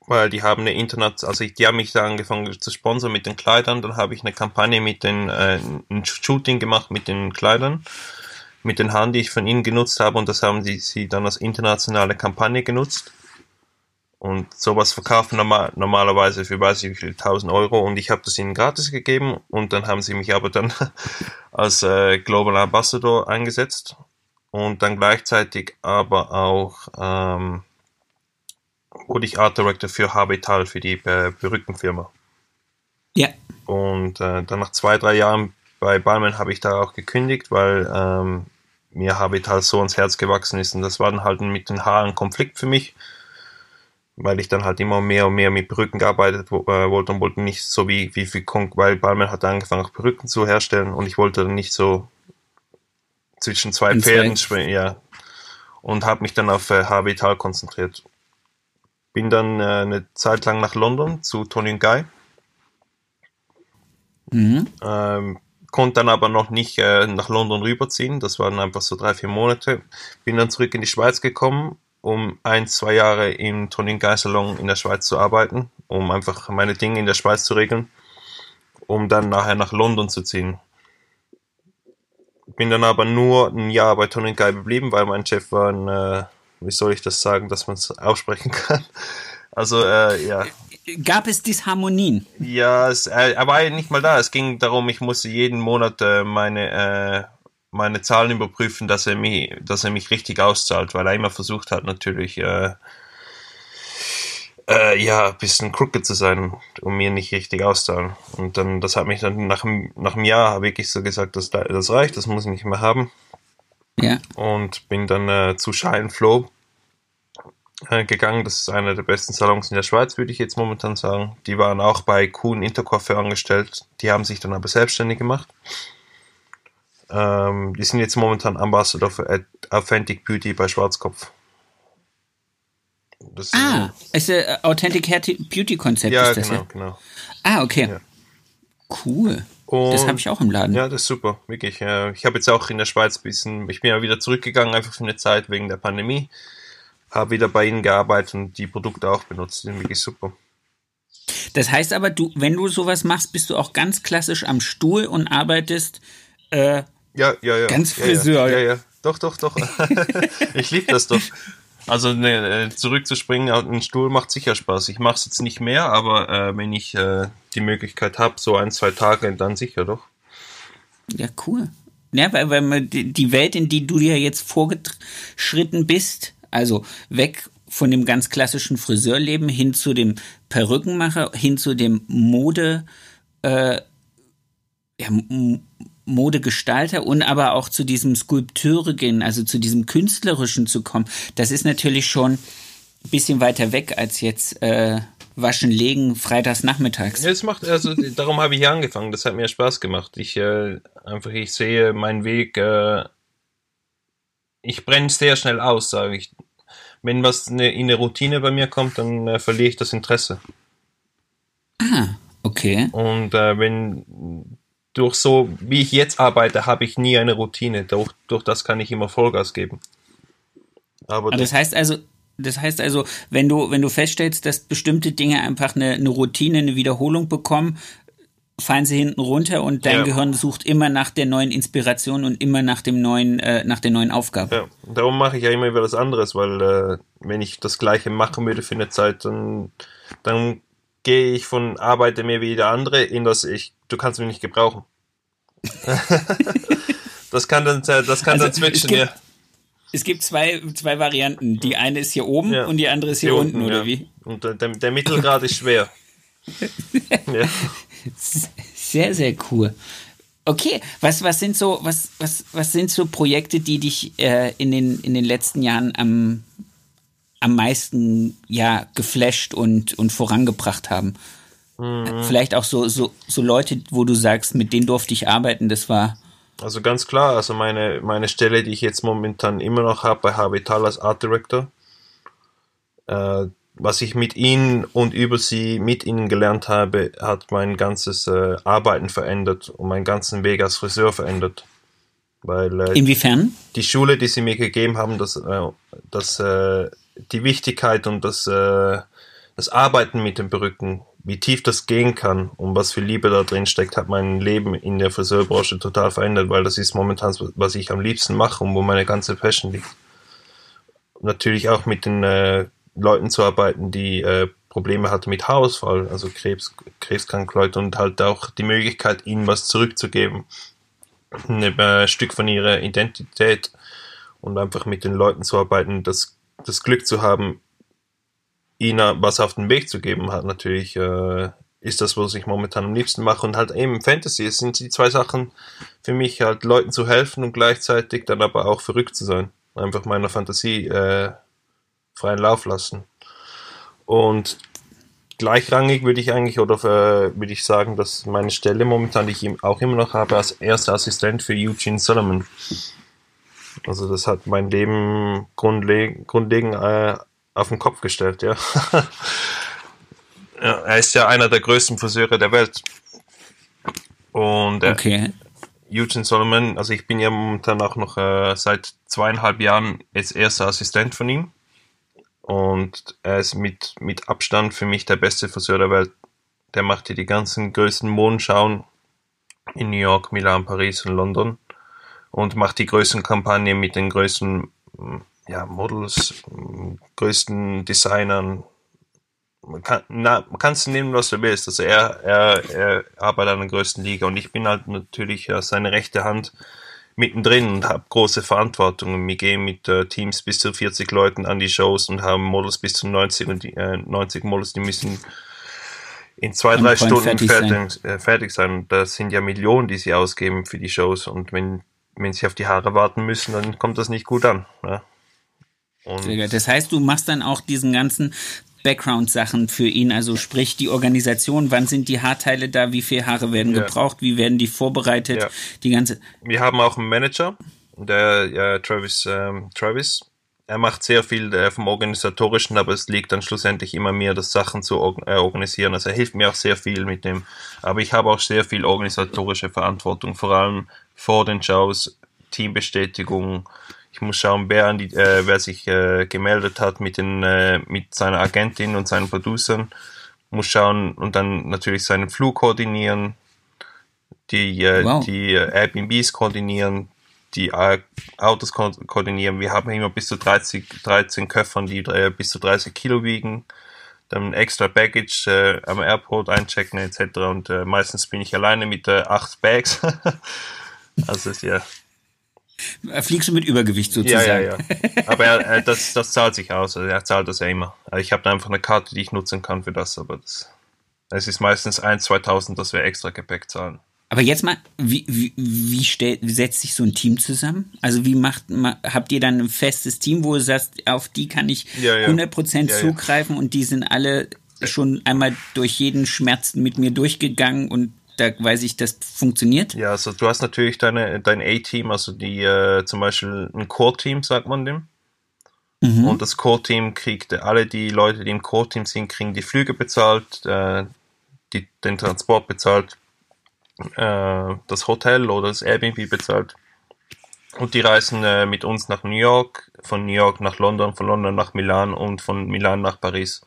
Weil die haben eine Internet, also die haben mich da angefangen zu sponsern mit den Kleidern. Dann habe ich eine Kampagne mit den, äh, ein Shooting gemacht mit den Kleidern, mit den Haaren, die ich von ihnen genutzt habe. Und das haben sie, sie dann als internationale Kampagne genutzt. Und sowas verkaufen normal, normalerweise für weiß ich wie viel, 1000 Euro. Und ich habe das ihnen gratis gegeben. Und dann haben sie mich aber dann *laughs* als äh, Global Ambassador eingesetzt. Und dann gleichzeitig aber auch ähm, wurde ich Art Director für Habital, für die äh, Perückenfirma. Ja. Und äh, dann nach zwei, drei Jahren bei Balmain habe ich da auch gekündigt, weil ähm, mir Habital so ans Herz gewachsen ist. Und das war dann halt mit den Haaren Konflikt für mich weil ich dann halt immer mehr und mehr mit Perücken gearbeitet äh, wollte und wollte nicht so wie, wie, wie weil Balmer hat angefangen, auch Perücken zu herstellen und ich wollte dann nicht so zwischen zwei In Pferden springen, ja. Und habe mich dann auf äh, Habital konzentriert. Bin dann äh, eine Zeit lang nach London zu Tony und Guy. Mhm. Ähm, konnte dann aber noch nicht äh, nach London rüberziehen. Das waren einfach so drei, vier Monate. Bin dann zurück in die Schweiz gekommen um ein, zwei Jahre im Tonin Guy Salon in der Schweiz zu arbeiten, um einfach meine Dinge in der Schweiz zu regeln, um dann nachher nach London zu ziehen. Bin dann aber nur ein Jahr bei Tonin Guy geblieben, weil mein Chef war ein, äh, wie soll ich das sagen, dass man es aussprechen kann. *laughs* Also, äh, ja. Gab es Disharmonien? Ja, es, äh, er war nicht mal da. Es ging darum, ich musste jeden Monat äh, meine äh, meine Zahlen überprüfen, dass er mich, dass er mich richtig auszahlt, weil er immer versucht hat, natürlich, äh, äh, ja, ein bisschen crooked zu sein und mir nicht richtig auszahlen. Und dann, das hat mich dann nach, nach einem Jahr wirklich so gesagt, das, das reicht, das muss ich nicht mehr haben. Ja. Und bin dann äh, zu Shine Flow äh, gegangen. Das ist einer der besten Salons in der Schweiz, würde ich jetzt momentan sagen. Die waren auch bei Kuhn Intercoiffeur angestellt. Die haben sich dann aber selbstständig gemacht. Ähm, die sind jetzt momentan Ambassador für Authentic Beauty bei Schwarzkopf. Das ah, ist ein Authentic Hair Beauty Konzept ja, ist das genau, ja? genau. Ah, okay. Ja. Cool. Und das habe ich auch im Laden. Ja, das ist super, wirklich. Äh, Ich habe jetzt auch in der Schweiz ein bisschen, ich bin ja wieder zurückgegangen, einfach für eine Zeit wegen der Pandemie. Habe wieder bei ihnen gearbeitet und die Produkte auch benutzt. Die sind wirklich super. Das heißt aber, du, wenn du sowas machst, bist du auch ganz klassisch am Stuhl und arbeitest. Äh, Ja, ja, ja. Ganz ja, Friseur. Ja, ja, ja. Doch, doch, doch. *laughs* ich liebe das doch. Also ne, äh, zurückzuspringen auf den Stuhl macht sicher Spaß. Ich mache es jetzt nicht mehr, aber äh, wenn ich äh, die Möglichkeit habe, so ein, zwei Tage, dann sicher doch. ja, cool. Ja, weil, weil die Welt, in die du dir jetzt vorgeschritten bist, also weg von dem ganz klassischen Friseurleben hin zu dem Perückenmacher, hin zu dem Mode, äh, ja, Modegestalter und aber auch zu diesem Skulpteure gehen, also zu diesem Künstlerischen zu kommen, das ist natürlich schon ein bisschen weiter weg als jetzt äh, Waschen, Legen, freitags nachmittags. Ja, es macht, also darum habe ich hier angefangen. Das hat mir Spaß gemacht. Ich äh, einfach, ich sehe meinen Weg. Äh, ich brenne sehr schnell aus, sage ich. Wenn was ne, in eine Routine bei mir kommt, dann äh, verliere ich das Interesse. Okay. Und äh, wenn durch so, wie ich jetzt arbeite, habe ich nie eine Routine. Durch, durch das kann ich immer Vollgas geben. Aber Aber das heißt also, das heißt also, wenn du, wenn du feststellst, dass bestimmte Dinge einfach eine, eine Routine, eine Wiederholung bekommen, fallen sie hinten runter und dein Ja. Gehirn sucht immer nach der neuen Inspiration und immer nach dem neuen, äh, nach der neuen Aufgabe. Ja, darum mache ich ja immer wieder was anderes, weil äh, wenn ich das gleiche machen würde für eine Zeit, dann, dann gehe ich von arbeite mir wie der andere in das ich, du kannst mich nicht gebrauchen. das kann dann, das kann Also, dann es switchen, gibt- ja. Es gibt zwei, zwei Varianten. Die eine ist hier oben ja. und die andere ist hier, Hier unten, oder ja. wie? Und der, der Mittelgrad ist schwer. *laughs* ja. Sehr, sehr cool. Okay, was, was sind so, was, was, was sind so Projekte, die dich äh, in, den, in den letzten Jahren am, am meisten ja, geflasht und, und vorangebracht haben? Mhm. Vielleicht auch so, so, so Leute, wo du sagst, mit denen durfte ich arbeiten, das war. Also ganz klar, also meine, meine Stelle, die ich jetzt momentan immer noch habe bei Habital als Art Director, äh, was ich mit ihnen und über sie mit ihnen gelernt habe, hat mein ganzes äh, Arbeiten verändert und meinen ganzen Weg als Friseur verändert. Weil äh, Inwiefern? die Schule, die sie mir gegeben haben, dass, äh, dass äh, die Wichtigkeit und das, äh, das Arbeiten mit den Perücken, wie tief das gehen kann und was für Liebe da drin steckt, hat mein Leben in der Friseurbranche total verändert, weil das ist momentan, was ich am liebsten mache und wo meine ganze Passion liegt. Natürlich auch mit den äh, Leuten zu arbeiten, die äh, Probleme hatten mit Haarausfall, also Krebs, krebskranke und halt auch die Möglichkeit, ihnen was zurückzugeben ein äh, Stück von ihrer Identität und einfach mit den Leuten zu arbeiten, das, das Glück zu haben, ihnen was auf den Weg zu geben, hat natürlich, äh, ist das, was ich momentan am liebsten mache und halt eben Fantasy, es sind die zwei Sachen für mich, halt Leuten zu helfen und gleichzeitig dann aber auch verrückt zu sein. Einfach meiner Fantasie äh, freien Lauf lassen. Und gleichrangig würde ich eigentlich oder äh, würde ich sagen, dass meine Stelle momentan, die ich auch immer noch habe, als erster Assistent für Eugene Solomon. Also das hat mein Leben grundleg grundlegend äh, auf den Kopf gestellt, ja. *laughs* ja. Er ist ja einer der größten Friseure der Welt. Und Okay. Eugene Solomon, also ich bin ja momentan auch noch äh, seit zweieinhalb Jahren jetzt erster Assistent von ihm. Und er ist mit, mit Abstand für mich der beste Friseur der Welt. Der macht hier die ganzen größten Modenschauen in New York, Milan, Paris und London. Und macht die größten Kampagnen mit den größten mm, ja, Models, größten Designern. Man kann na, nehmen, was du willst. Also er, er, er arbeitet an der größten Liga und ich bin halt natürlich äh, seine rechte Hand mittendrin und habe große Verantwortung. Wir gehen mit äh, Teams bis zu 40 Leuten an die Shows und haben Models bis zu 90 und die, äh, 90 Models, die müssen in zwei, drei Stunden fertig fertig, sein. äh, fertig sein. Und das sind ja Millionen, die sie ausgeben für die Shows. Und wenn, wenn sie auf die Haare warten müssen, dann kommt das nicht gut an. Ja. Und. Das heißt, du machst dann auch diesen ganzen Background-Sachen für ihn, also sprich die Organisation, wann sind die Haarteile da, wie viele Haare werden Ja. gebraucht, wie werden die vorbereitet, Ja. die ganze. wir haben auch einen Manager, der ja, Travis, ähm, Travis, er macht sehr viel äh, vom Organisatorischen, aber es liegt dann schlussendlich immer mir, das Sachen zu äh, organisieren. Also er hilft mir auch sehr viel mit dem. Aber ich habe auch sehr viel organisatorische Verantwortung, vor allem vor den Shows, Teambestätigung. Ich muss schauen, wer, an die, äh, wer sich äh, gemeldet hat mit, den, äh, mit seiner Agentin und seinen Producern. Muss schauen und dann natürlich seinen Flug koordinieren, die, äh, wow. die äh, Airbnbs koordinieren, die äh, Autos ko koordinieren. Wir haben immer bis zu 30, 13 Köffern, die äh, bis zu 30 Kilo wiegen. Dann extra Baggage äh, am Airport einchecken etc. Und äh, meistens bin ich alleine mit äh, acht Bags. *laughs* also ja. Fliegst du mit Übergewicht sozusagen? Ja, ja, ja. Aber er, *laughs* das, das zahlt sich aus. Also er zahlt das ja immer. Also ich habe einfach eine Karte, die ich nutzen kann für das, aber das, es ist meistens 1.000, 2.000, dass wir extra Gepäck zahlen. Aber jetzt mal, wie, wie, wie, stellt, wie setzt sich so ein Team zusammen? Also wie macht habt ihr dann ein festes Team, wo du sagst, auf die kann ich ja, ja. 100% ja, zugreifen und die sind alle schon einmal durch jeden Schmerz mit mir durchgegangen und da weiß ich, das funktioniert? Ja, also du hast natürlich deine, dein A-Team, also die äh, zum Beispiel ein Core-Team, sagt man dem. Mhm. Und das Core-Team kriegt, alle die Leute, die im Core-Team sind, kriegen die Flüge bezahlt, äh, die, den Transport bezahlt äh, das Hotel oder das Airbnb bezahlt. Und die reisen äh, mit uns nach New York, von New York nach London, von London nach Milan und von Milan nach Paris.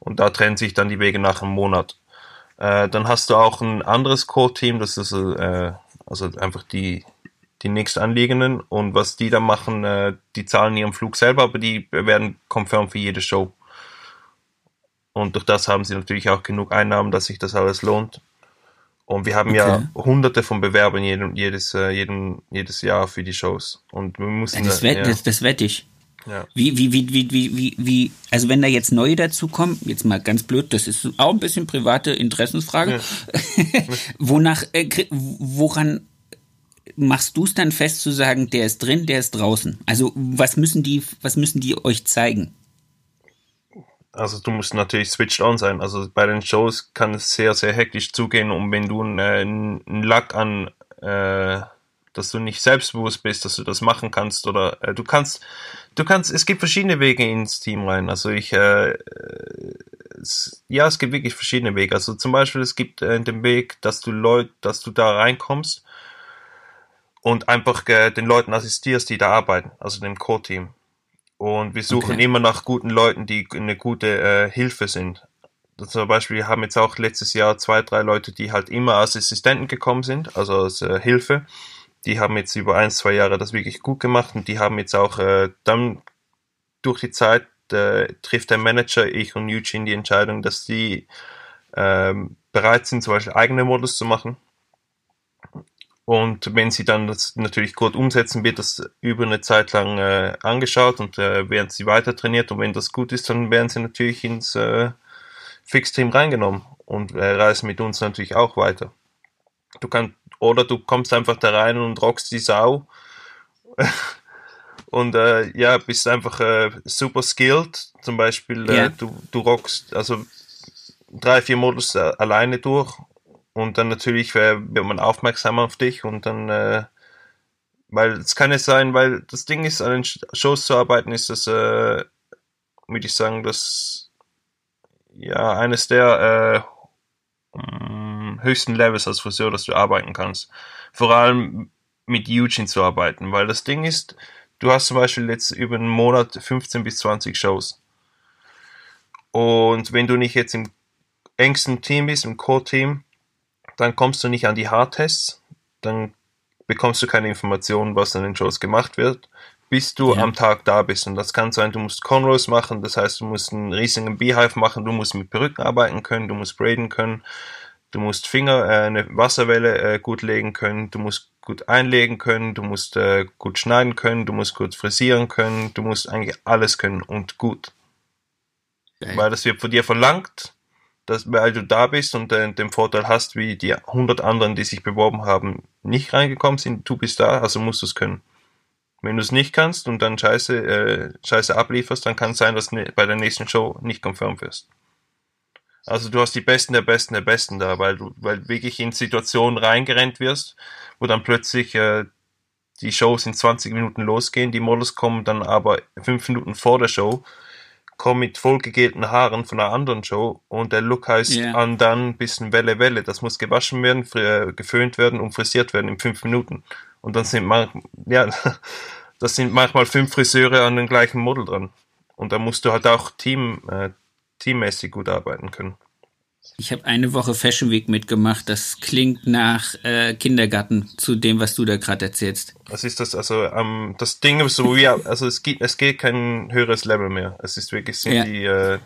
Und da trennen sich dann die Wege nach einem Monat. Äh, dann hast du auch ein anderes Core-Team, das ist äh, also einfach die, die nächstanliegenden. Und was die da machen, äh, die zahlen ihren Flug selber, aber die werden confirmed für jede Show. Und durch das haben sie natürlich auch genug Einnahmen, dass sich das alles lohnt. Und wir haben okay. ja hunderte von Bewerbern jedem, jedes, äh, jedem, jedes Jahr für die Shows. Und wir mussten. Ja, das, wett, ja. das, das wette ich. Ja. Wie, wie, wie, wie, wie, wie, wie, also wenn da jetzt neue dazukommen, jetzt mal ganz blöd, das ist auch ein bisschen private Interessensfrage. Ja. *laughs* Wonach, äh, woran machst du es dann fest zu sagen, der ist drin, der ist draußen? Also was müssen die, was müssen die euch zeigen? also du musst natürlich switched on sein. Also bei den Shows kann es sehr, sehr hektisch zugehen und wenn du einen, einen Lack an, äh, dass du nicht selbstbewusst bist, dass du das machen kannst oder äh, du kannst, du kannst, es gibt verschiedene Wege ins Team rein. Also ich, äh, es, ja, es gibt wirklich verschiedene Wege. Also zum Beispiel es gibt äh, den Weg, dass du Leute, dass du da reinkommst und einfach äh, den Leuten assistierst, die da arbeiten, also dem Core-Team. Und wir suchen okay. immer nach guten Leuten, die eine gute äh, Hilfe sind. Zum Beispiel, wir haben jetzt auch letztes Jahr zwei, drei Leute, die halt immer als Assistenten gekommen sind, also als äh, Hilfe. Die haben jetzt über ein, zwei Jahre das wirklich gut gemacht und die haben jetzt auch äh, dann durch die Zeit äh, trifft der Manager, ich und Eugene die Entscheidung, dass die ähm, bereit sind, zum Beispiel eigene Modus zu machen. Und wenn sie dann das natürlich gut umsetzen, wird das über eine Zeit lang äh, angeschaut und äh, werden sie weiter trainiert. Und wenn das gut ist, dann werden sie natürlich ins äh, Fixteam reingenommen und äh, reisen mit uns natürlich auch weiter. Du kannst, oder du kommst einfach da rein und rockst die Sau. *laughs* und äh, ja, bist einfach äh, super skilled. Zum Beispiel, äh, du, du rockst also drei, vier Modus äh, alleine durch und dann natürlich äh, wird man aufmerksam auf dich und dann, äh, weil es kann es sein, weil das Ding ist, an den Shows zu arbeiten, ist das, würde ich sagen, das, ja, eines der höchsten Levels als Friseur, dass du arbeiten kannst. Vor allem mit Eugene zu arbeiten, weil das Ding ist, du hast zum Beispiel jetzt über einen Monat 15 bis 20 Shows. Und wenn du nicht jetzt im engsten Team bist, im Core-Team, dann kommst du nicht an die Hardtests, dann bekommst du keine Informationen, was an den Shows gemacht wird, bis du ja. am Tag da bist. Und das kann sein, du musst Conrows machen, das heißt, du musst einen riesigen Beehive machen, du musst mit Perücken arbeiten können, du musst braiden können, du musst Finger, äh, eine Wasserwelle äh, gut legen können, du musst gut einlegen können, du musst äh, gut schneiden können, du musst gut frisieren können, du musst eigentlich alles können und gut. Okay. Weil das wird von dir verlangt dass, weil du da bist und äh, den Vorteil hast, wie die 100 anderen, die sich beworben haben, nicht reingekommen sind, du bist da, also musst du es können. Wenn du es nicht kannst und dann Scheiße, äh, Scheiße ablieferst, dann kann es sein, dass du bei der nächsten Show nicht confirmed wirst. Also du hast die Besten der Besten der Besten da, weil du, weil wirklich in Situationen reingerennt wirst, wo dann plötzlich äh, die Shows in 20 Minuten losgehen. Die Models kommen dann aber fünf Minuten vor der Show, kommen mit vollgegelten Haaren von einer anderen Show und der Look heißt Ja. an dann bisschen Welle Welle. Das muss gewaschen werden, äh, geföhnt werden und frisiert werden in fünf Minuten. Und dann sind man, ja, *laughs* das sind manchmal fünf Friseure an dem gleichen Model dran. Und da musst du halt auch Team, äh, teammäßig gut arbeiten können. Ich habe eine Woche Fashion Week mitgemacht. Das klingt nach äh, Kindergarten zu dem, was du da gerade erzählst. Was ist das? Also ähm, das Ding so, ja, also es geht, es geht kein höheres Level mehr. Es ist wirklich so Ja. die, äh,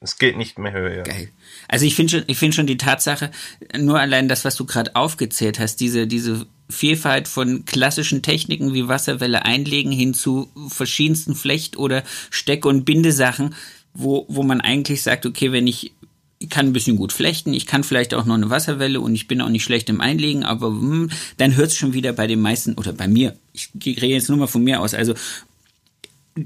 es geht nicht mehr höher. Ja. Geil. Also ich finde schon, ich finde schon die Tatsache, nur allein das, was du gerade aufgezählt hast, diese, diese Vielfalt von klassischen Techniken wie Wasserwelle einlegen hin zu verschiedensten Flecht- oder Steck- und Bindesachen, wo, wo man eigentlich sagt, okay, wenn ich ich kann ein bisschen gut flechten, ich kann vielleicht auch noch eine Wasserwelle und ich bin auch nicht schlecht im Einlegen, aber hm, dann hört es schon wieder bei den meisten, oder bei mir, ich rede jetzt nur mal von mir aus, also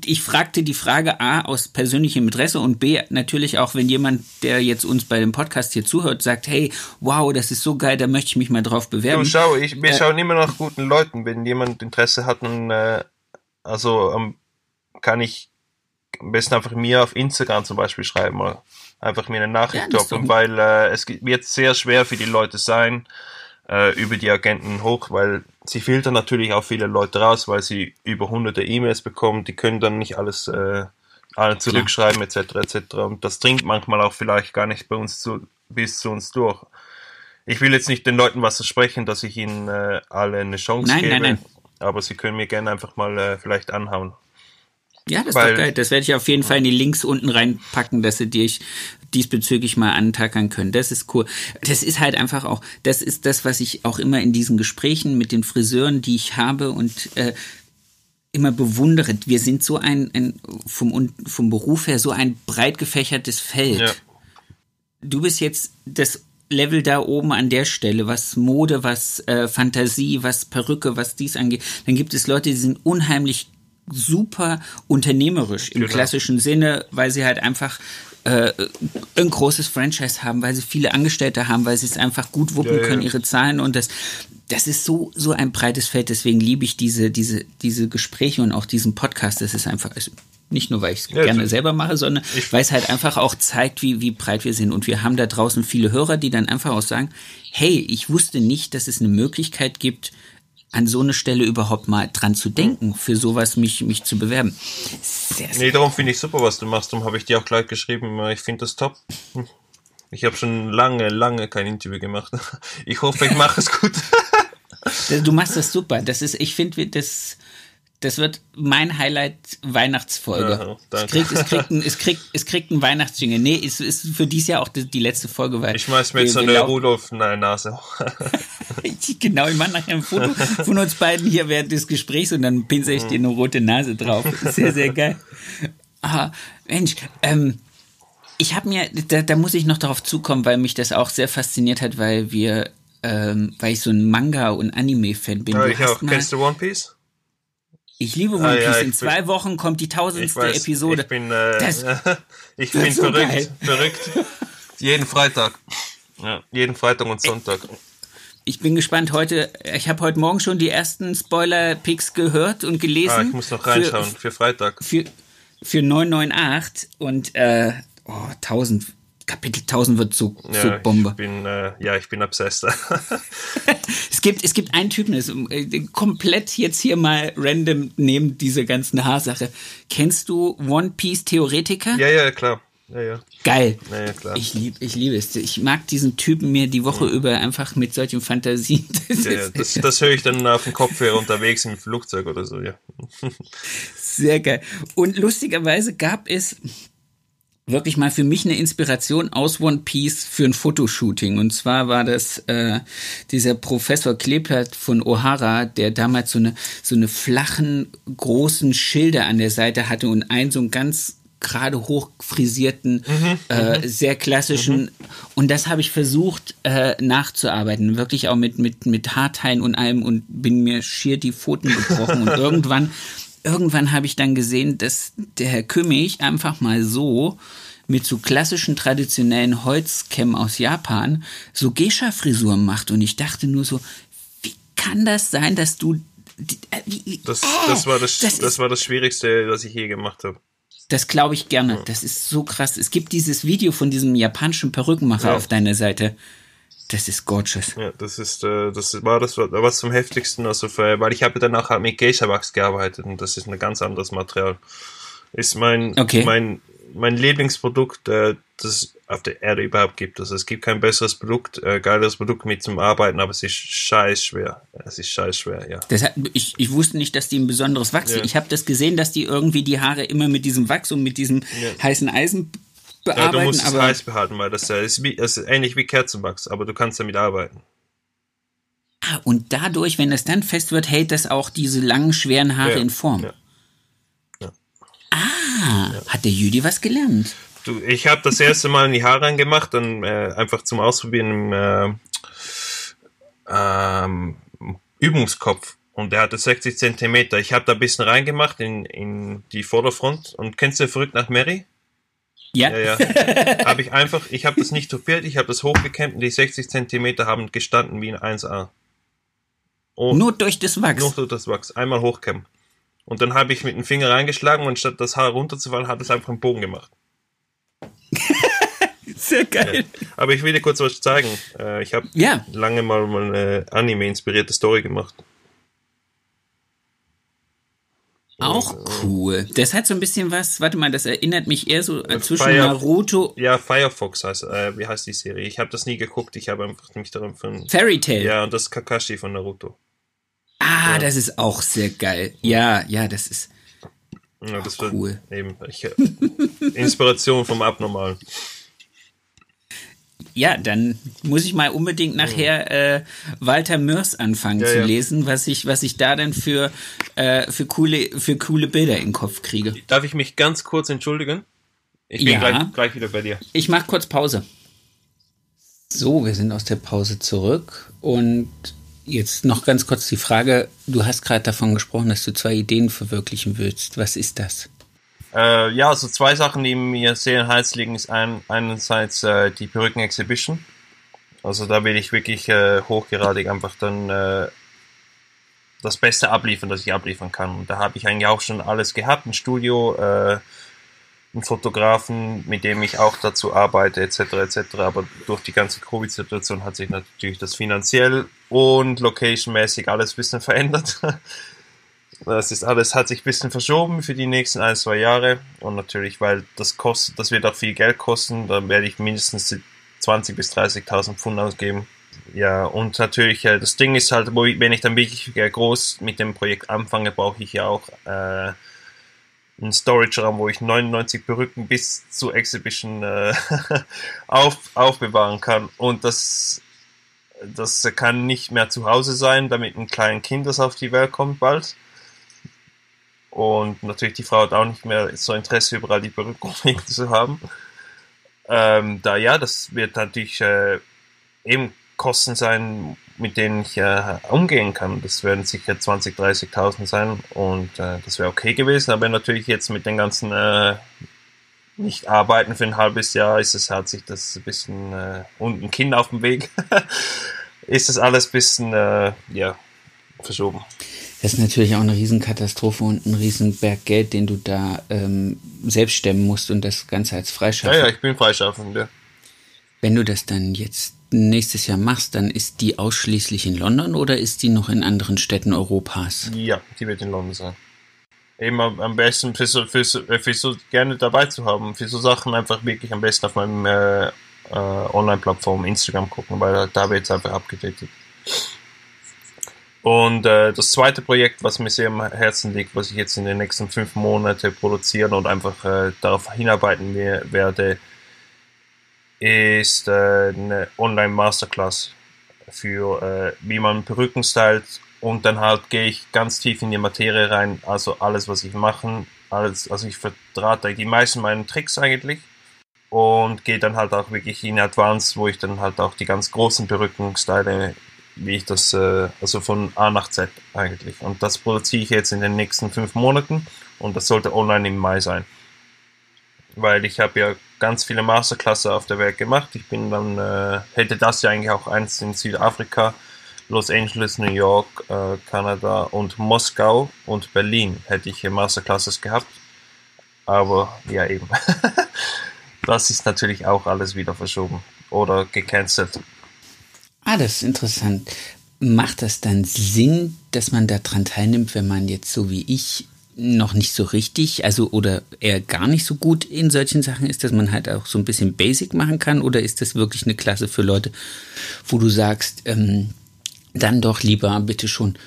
ich fragte die Frage A aus persönlichem Interesse und B natürlich auch, wenn jemand, der jetzt uns bei dem Podcast hier zuhört, sagt, hey, wow, das ist so geil, da möchte ich mich mal drauf bewerben. Du, schau, ich, wir schauen immer nach guten Leuten. Wenn jemand Interesse hat, dann, äh, also ähm, kann ich am besten einfach mir auf Instagram zum Beispiel schreiben oder einfach mir eine Nachricht Ja, droppen, weil äh, es wird sehr schwer für die Leute sein, äh, über die Agenten hoch, weil sie filtern natürlich auch viele Leute raus, weil sie über hunderte E-Mails bekommen, die können dann nicht alles äh, alle zurückschreiben etc. etc. Und das dringt manchmal auch vielleicht gar nicht bei uns zu, bis zu uns durch. Ich will jetzt nicht den Leuten was versprechen, dass ich ihnen äh, alle eine Chance Nein, gebe, nein, nein. aber sie können mir gerne einfach mal äh, vielleicht anhauen. Ja, das ist Weil- doch geil. Das werde ich auf jeden Fall in die Links unten reinpacken, dass sie dich diesbezüglich mal antackern können. Das ist cool. Das ist halt einfach auch, das ist das, was ich auch immer in diesen Gesprächen mit den Friseuren, die ich habe und äh, immer bewundere. Wir sind so ein, ein vom, vom Beruf her so ein breit gefächertes Feld. Ja. Du bist jetzt das Level da oben an der Stelle, was Mode, was äh, Fantasie, was Perücke, was dies angeht. Dann gibt es Leute, die sind unheimlich super unternehmerisch im Genau. klassischen Sinne, weil sie halt einfach äh, ein großes Franchise haben, weil sie viele Angestellte haben, weil sie es einfach gut wuppen Ja, ja. können, ihre Zahlen und das, das ist so, so ein breites Feld, deswegen liebe ich diese, diese, diese Gespräche und auch diesen Podcast, das ist einfach, also nicht nur, weil ich es Ja, gerne selber mache, sondern weil es halt einfach auch zeigt, wie, wie breit wir sind. Und wir haben da draußen viele Hörer, die dann einfach auch sagen, hey, ich wusste nicht, dass es eine Möglichkeit gibt, an so eine Stelle überhaupt mal dran zu denken, für sowas mich, mich zu bewerben. Sehr, sehr Nee, darum finde ich super, was du machst. Darum habe ich dir auch gleich geschrieben, äh, ich finde das top. Hm. Ich habe schon lange, lange kein Interview gemacht. *laughs* Ich hoffe, ich mache es gut. *laughs* Du machst das super. Das ist, ich finde, das, das wird mein Highlight Weihnachtsfolge. Ja, *laughs* es, kriegt, es, kriegt ein, es, kriegt, es kriegt ein Weihnachtsjingle. Nee, es ist für dieses Jahr auch die, die letzte Folge, weil Ich schmeiß mir jetzt so eine wir lau- Rudolf-Nase. *laughs* Genau, ich mache nachher ein Foto von uns beiden hier während des Gesprächs und dann pinsel ich dir eine rote Nase drauf. Sehr, sehr geil. Ah, Mensch, ähm, ich habe mir, da, da muss ich noch darauf zukommen, weil mich das auch sehr fasziniert hat, weil wir, ähm, weil ich so ein Manga- und Anime-Fan bin. Ja, ich auch. Kennst du One Piece? Ich liebe One Ah, Piece. ja, In zwei Wochen kommt die tausendste weiß, Episode. ich bin, äh, Das- *laughs* ich das bin so verrückt, geil. verrückt. *laughs* Jeden Freitag. Ja, jeden Freitag und Sonntag. Ich bin gespannt heute. Ich habe heute Morgen schon die ersten Spoiler-Picks gehört und gelesen. Ah, ich muss noch reinschauen Für, für Freitag. für, für 998 und äh, oh, 1000. Kapitel 1000 wird so, so Ja, Bombe. ich bin, äh, ja, ich bin obsessed. *laughs* *laughs* Es gibt, es gibt einen Typen, ist, äh, komplett jetzt hier mal random neben diese ganzen Haarsache. Kennst du One Piece Theoretiker? ja, ja, klar. Ja, ja. Geil. Ja, klar. Ich liebe ich liebe es. Ich mag diesen Typen mir die Woche über einfach mit solchen Fantasien. *laughs* Das das, das höre ich dann auf dem Kopfhörer unterwegs im Flugzeug oder so, ja. sehr geil. Und lustigerweise gab es wirklich mal für mich eine Inspiration aus One Piece für ein Fotoshooting. Und zwar war das äh, dieser Professor Kleppert von O'Hara, der damals so eine, so eine flachen, großen Schilder an der Seite hatte und einen so einen ganz gerade hoch frisierten, äh, sehr klassischen. Und das habe ich versucht äh, nachzuarbeiten, wirklich auch mit, mit, mit Haarteilen und allem und bin mir schier die Pfoten gebrochen. und *laughs* irgendwann, irgendwann habe ich dann gesehen, dass der Herr Kümmig einfach mal so mit so klassischen traditionellen Holzkämmen aus Japan so Geisha-Frisuren macht. Und ich dachte nur so, wie kann das sein, dass du Äh, Das, äh, das, war das, das das, war das Schwierigste, was ich je gemacht habe. Das glaube ich gerne. Das ist so krass. Es gibt dieses Video von diesem japanischen Perückenmacher Ja. auf deiner Seite. Das ist gorgeous. Ja, das ist, äh, das war das was zum heftigsten, also für, weil ich habe danach halt mit Geisha-Wachs gearbeitet und das ist ein ganz anderes Material. Ist mein, Okay. mein, mein Lieblingsprodukt, äh, das es auf der Erde überhaupt gibt. Also es gibt kein besseres Produkt, äh, geileres Produkt mit zum Arbeiten, aber es ist scheiß schwer. Es ist scheiß schwer, ja. Das ich, ich wusste nicht, dass die ein besonderes Wachs Ja. Ich habe das gesehen, dass die irgendwie die Haare immer mit diesem Wachs und mit diesem heißen Eisen Ja, bearbeiten. du musst es heiß behalten, weil das, ist, wie, das ist ähnlich wie Kerzenwachs, aber du kannst damit arbeiten. Ah, und dadurch, wenn das dann fest wird, hält das auch diese langen, schweren Haare Ja, in Form. ja. Ja. Ah, hat der Jüdi was gelernt? Du, ich habe das erste Mal in die Haare reingemacht, dann äh, einfach zum Ausprobieren im äh, ähm, Übungskopf. Und der hatte 60 Zentimeter. Ich habe da ein bisschen reingemacht in, in die Vorderfront. Und kennst du verrückt nach Mary? Ja. Ja, ja. *laughs* habe ich einfach, ich habe das nicht topiert, ich habe das hochgekämmt und die 60 Zentimeter haben gestanden wie ein 1A. Und Nur durch das Wachs. nur durch das Wachs. Einmal hochkämmen. Und dann habe ich mit dem Finger reingeschlagen und statt das Haar runterzufallen, hat es einfach einen Bogen gemacht. *laughs* Sehr geil. Aber ich will dir kurz was zeigen. Äh, ich habe Ja. lange mal mal eine Anime-inspirierte Story gemacht. Auch cool. Das hat so ein bisschen was, warte mal, das erinnert mich eher so äh, zwischen Fire- Naruto, Ja, Firefox heißt, äh, wie heißt die Serie? Ich habe das nie geguckt, ich habe einfach mich daran von. Fairy Tail. Ja, und das ist Kakashi von Naruto. Ah, das ist auch sehr geil. Ja, ja, das ist. Ja, das wird Cool. eben ich, *laughs* Inspiration vom Abnormalen. Ja, dann muss ich mal unbedingt nachher äh, Walter Mörs anfangen Ja, zu ja. lesen, was ich, was ich da dann für, äh, für, coole, für coole Bilder in den Kopf kriege. Darf ich mich ganz kurz entschuldigen? Ich bin Ja. gleich, gleich wieder bei dir. Ich mache kurz Pause. So, wir sind aus der Pause zurück und jetzt noch ganz kurz die Frage, du hast gerade davon gesprochen, dass du zwei Ideen verwirklichen willst. Was ist das? Äh, ja, also zwei Sachen, die mir sehr am Herzen liegen, ist ein, einerseits äh, die Perücken Exhibition. Also da will ich wirklich äh, hochgradig einfach dann äh, das Beste abliefern, das ich abliefern kann. Und da habe ich eigentlich auch schon alles gehabt, ein Studio, äh, einen Fotografen, mit dem ich auch dazu arbeite, etc. etc. Aber durch die ganze Covid-Situation hat sich natürlich das finanziell und locationmäßig alles ein bisschen verändert. *laughs* Das ist alles, hat sich ein bisschen verschoben für die nächsten ein, zwei Jahre. Und natürlich, weil das kostet, das wird auch viel Geld kosten, dann werde ich mindestens 20.000 bis 30.000 Pfund ausgeben. Ja, und natürlich, äh, das Ding ist halt, wenn ich dann wirklich äh, groß mit dem Projekt anfange, brauche ich ja auch äh, einen Storage-Raum, wo ich 99 Perücken bis zur Exhibition äh, *laughs* auf, aufbewahren kann. Und das, das kann nicht mehr zu Hause sein, damit ein kleines Kind, das auf die Welt kommt bald. Und natürlich die Frau hat auch nicht mehr so Interesse, überall die rumliegen *laughs* zu haben. Ähm, da ja, das wird natürlich äh, eben Kosten sein, mit denen ich äh, umgehen kann. Das werden sicher 20.000, 30.000 sein und äh, das wäre okay gewesen. Aber natürlich jetzt mit den ganzen äh, nicht arbeiten für ein halbes Jahr ist es, hat sich das ein bisschen äh, und ein Kind auf dem Weg, *laughs* ist das alles ein bisschen äh, ja, verschoben. Das ist natürlich auch eine Riesenkatastrophe und ein Riesenberg Geld, den du da ähm, selbst stemmen musst und das Ganze als Ja, Freischaffend. ja, ich bin freischaffend, ja. Wenn du das dann jetzt nächstes Jahr machst, dann ist die ausschließlich in London oder ist die noch in anderen Städten Europas? Ja, die wird in London sein. Eben am, am besten für so, für, so, für so gerne dabei zu haben. Für so Sachen einfach wirklich am besten auf meinem äh, äh, Online-Plattform Instagram gucken, weil da wird es einfach abgedatet. Und äh, das zweite Projekt, was mir sehr am Herzen liegt, was ich jetzt in den nächsten fünf Monaten produzieren und einfach äh, darauf hinarbeiten we- werde, ist äh, eine Online-Masterclass für äh, wie man Perücken stylt. Und dann halt gehe ich ganz tief in die Materie rein, also alles, was ich mache, alles, also ich vertrate die meisten meinen Tricks eigentlich und gehe dann halt auch wirklich in Advanced, wo ich dann halt auch die ganz großen Perücken style, wie ich das, äh, also von A nach Z eigentlich. Und das produziere ich jetzt in den nächsten fünf Monaten und das sollte online im Mai sein. Weil ich habe ja ganz viele Masterklasse auf der Welt gemacht. Ich bin dann, äh, hätte das ja eigentlich auch eins in Südafrika Los Angeles, New York, äh, Kanada und Moskau und Berlin hätte ich Masterclasses gehabt. Aber ja, eben. *laughs* das ist natürlich auch alles wieder verschoben oder gecancelt. Ah, das ist interessant. Macht das dann Sinn, dass man daran teilnimmt, wenn man jetzt so wie ich noch nicht so richtig, also oder eher gar nicht so gut in solchen Sachen ist, dass man halt auch so ein bisschen Basic machen kann? Oder ist das wirklich eine Klasse für Leute, wo du sagst, ähm, dann doch lieber bitte schon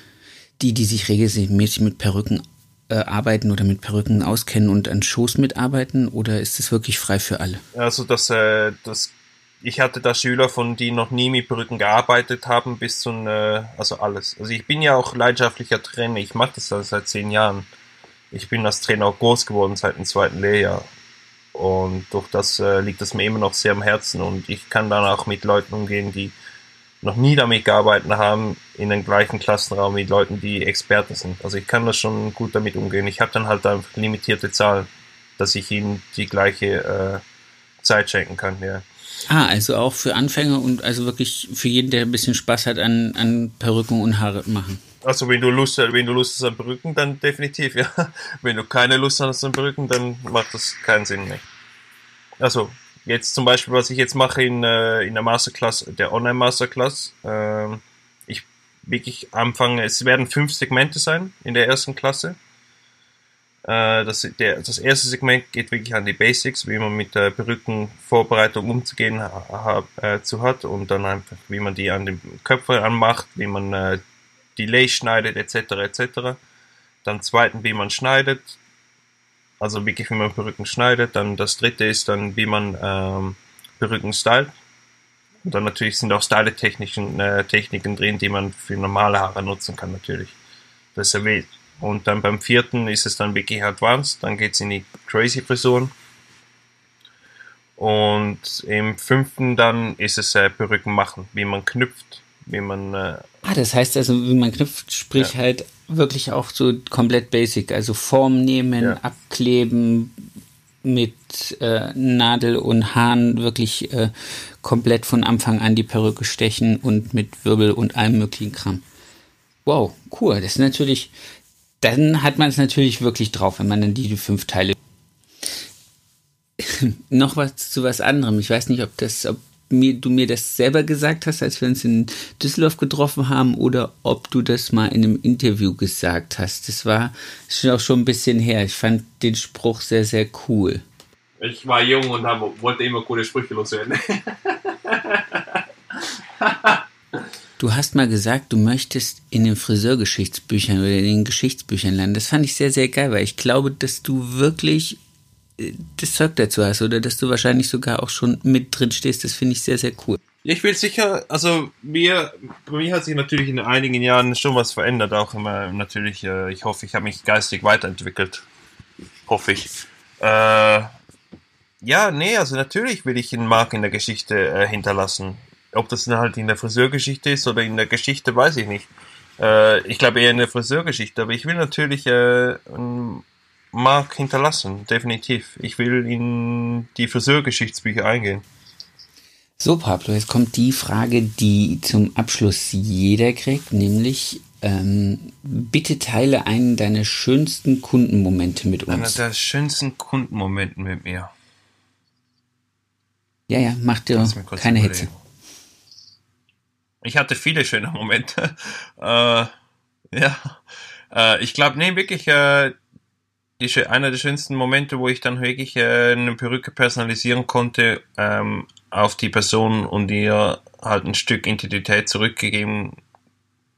die, die sich regelmäßig mit Perücken äh, arbeiten oder mit Perücken auskennen und an Shows mitarbeiten? Oder ist es wirklich frei für alle? Also das, äh, das ich hatte da Schüler, von die noch nie mit Perücken gearbeitet haben, bis zu, äh, also alles. Also ich bin ja auch leidenschaftlicher Trainer, ich mache das seit zehn Jahren ich bin als Trainer auch groß geworden seit dem zweiten Lehrjahr. Und durch das äh, liegt es mir immer noch sehr am Herzen. Und ich kann dann auch mit Leuten umgehen, die noch nie damit gearbeitet haben, in den gleichen Klassenraum mit Leuten, die Experten sind. Also ich kann das schon gut damit umgehen. Ich habe dann halt einfach limitierte Zahlen, dass ich ihnen die gleiche äh, Zeit schenken kann. Ja. Ah, also auch für Anfänger und also wirklich für jeden, der ein bisschen Spaß hat an, an Perücken und Haare machen. Also wenn du Lust, wenn du Lust hast an Brücken, dann definitiv, ja. *laughs* Wenn du keine Lust hast an Brücken, dann macht das keinen Sinn mehr. Also, jetzt zum Beispiel, was ich jetzt mache in, äh, in der Masterclass, der Online-Masterclass, äh, ich wirklich anfange, es werden fünf Segmente sein in der ersten Klasse. Äh, das, der, das erste Segment geht wirklich an die Basics, wie man mit der Perückenvorbereitung umzugehen ha, äh, zu hat und dann einfach, wie man die an den Köpfen anmacht, wie man äh, Delay schneidet, etc. etc. Dann zweiten, wie man schneidet, also wirklich, wie man Perücken schneidet. Dann das dritte ist dann, wie man ähm, Perücken stylt. Und dann natürlich sind auch Style-Techniken äh, Techniken drin, die man für normale Haare nutzen kann, natürlich. Das ist erwähnt. Und dann beim vierten ist es dann wirklich advanced, dann geht es in die Crazy Frisuren. Und im fünften dann ist es äh, Perücken machen, wie man knüpft, wie man. Äh, ah, das heißt also, wie man knüpft, sprich ja. halt wirklich auch so komplett basic, also Form nehmen, ja. abkleben, mit äh, Nadel und Hahn wirklich äh, komplett von Anfang an die Perücke stechen und mit Wirbel und allem möglichen Kram. Wow, cool. Das ist natürlich, dann hat man es natürlich wirklich drauf, wenn man dann die, fünf Teile. *laughs* Noch was zu was anderem. Ich weiß nicht, ob das, ob mir, du mir das selber gesagt hast, als wir uns in Düsseldorf getroffen haben, oder ob du das mal in einem Interview gesagt hast. Das war schon auch schon ein bisschen her. Ich fand den Spruch sehr, sehr cool. Ich war jung und hab, wollte immer coole Sprüche loswerden. *laughs* Du hast mal gesagt, du möchtest in den Friseurgeschichtsbüchern oder in den Geschichtsbüchern landen. Das fand ich sehr, sehr geil, weil ich glaube, dass du wirklich das Zeug dazu hast oder dass du wahrscheinlich sogar auch schon mit drin stehst. Das finde ich sehr, sehr cool. Ich will sicher, also mir, bei mir hat sich natürlich in einigen Jahren schon was verändert, auch immer natürlich, äh, ich hoffe, ich habe mich geistig weiterentwickelt. Hoffe ich. Äh, ja, nee, also natürlich will ich einen Mark in der Geschichte äh, hinterlassen. Ob das dann halt in der Friseurgeschichte ist oder in der Geschichte, weiß ich nicht. Äh, ich glaube eher in der Friseurgeschichte, aber ich will natürlich äh, einen Mark hinterlassen, definitiv. Ich will in die Friseurgeschichtsbücher eingehen. So, Pablo, jetzt kommt die Frage, die zum Abschluss jeder kriegt, nämlich ähm, bitte teile einen deiner schönsten Kundenmomente mit uns. Einer der schönsten Kundenmomente mit mir. Ja, ja, mach dir keine überlegen. Hitze. Ich hatte viele schöne *laughs* Momente. äh, ja, äh, ich glaube, nee, wirklich, äh, die, einer der schönsten Momente, wo ich dann wirklich äh, eine Perücke personalisieren konnte ähm, auf die Person und ihr halt ein Stück Identität zurückgegeben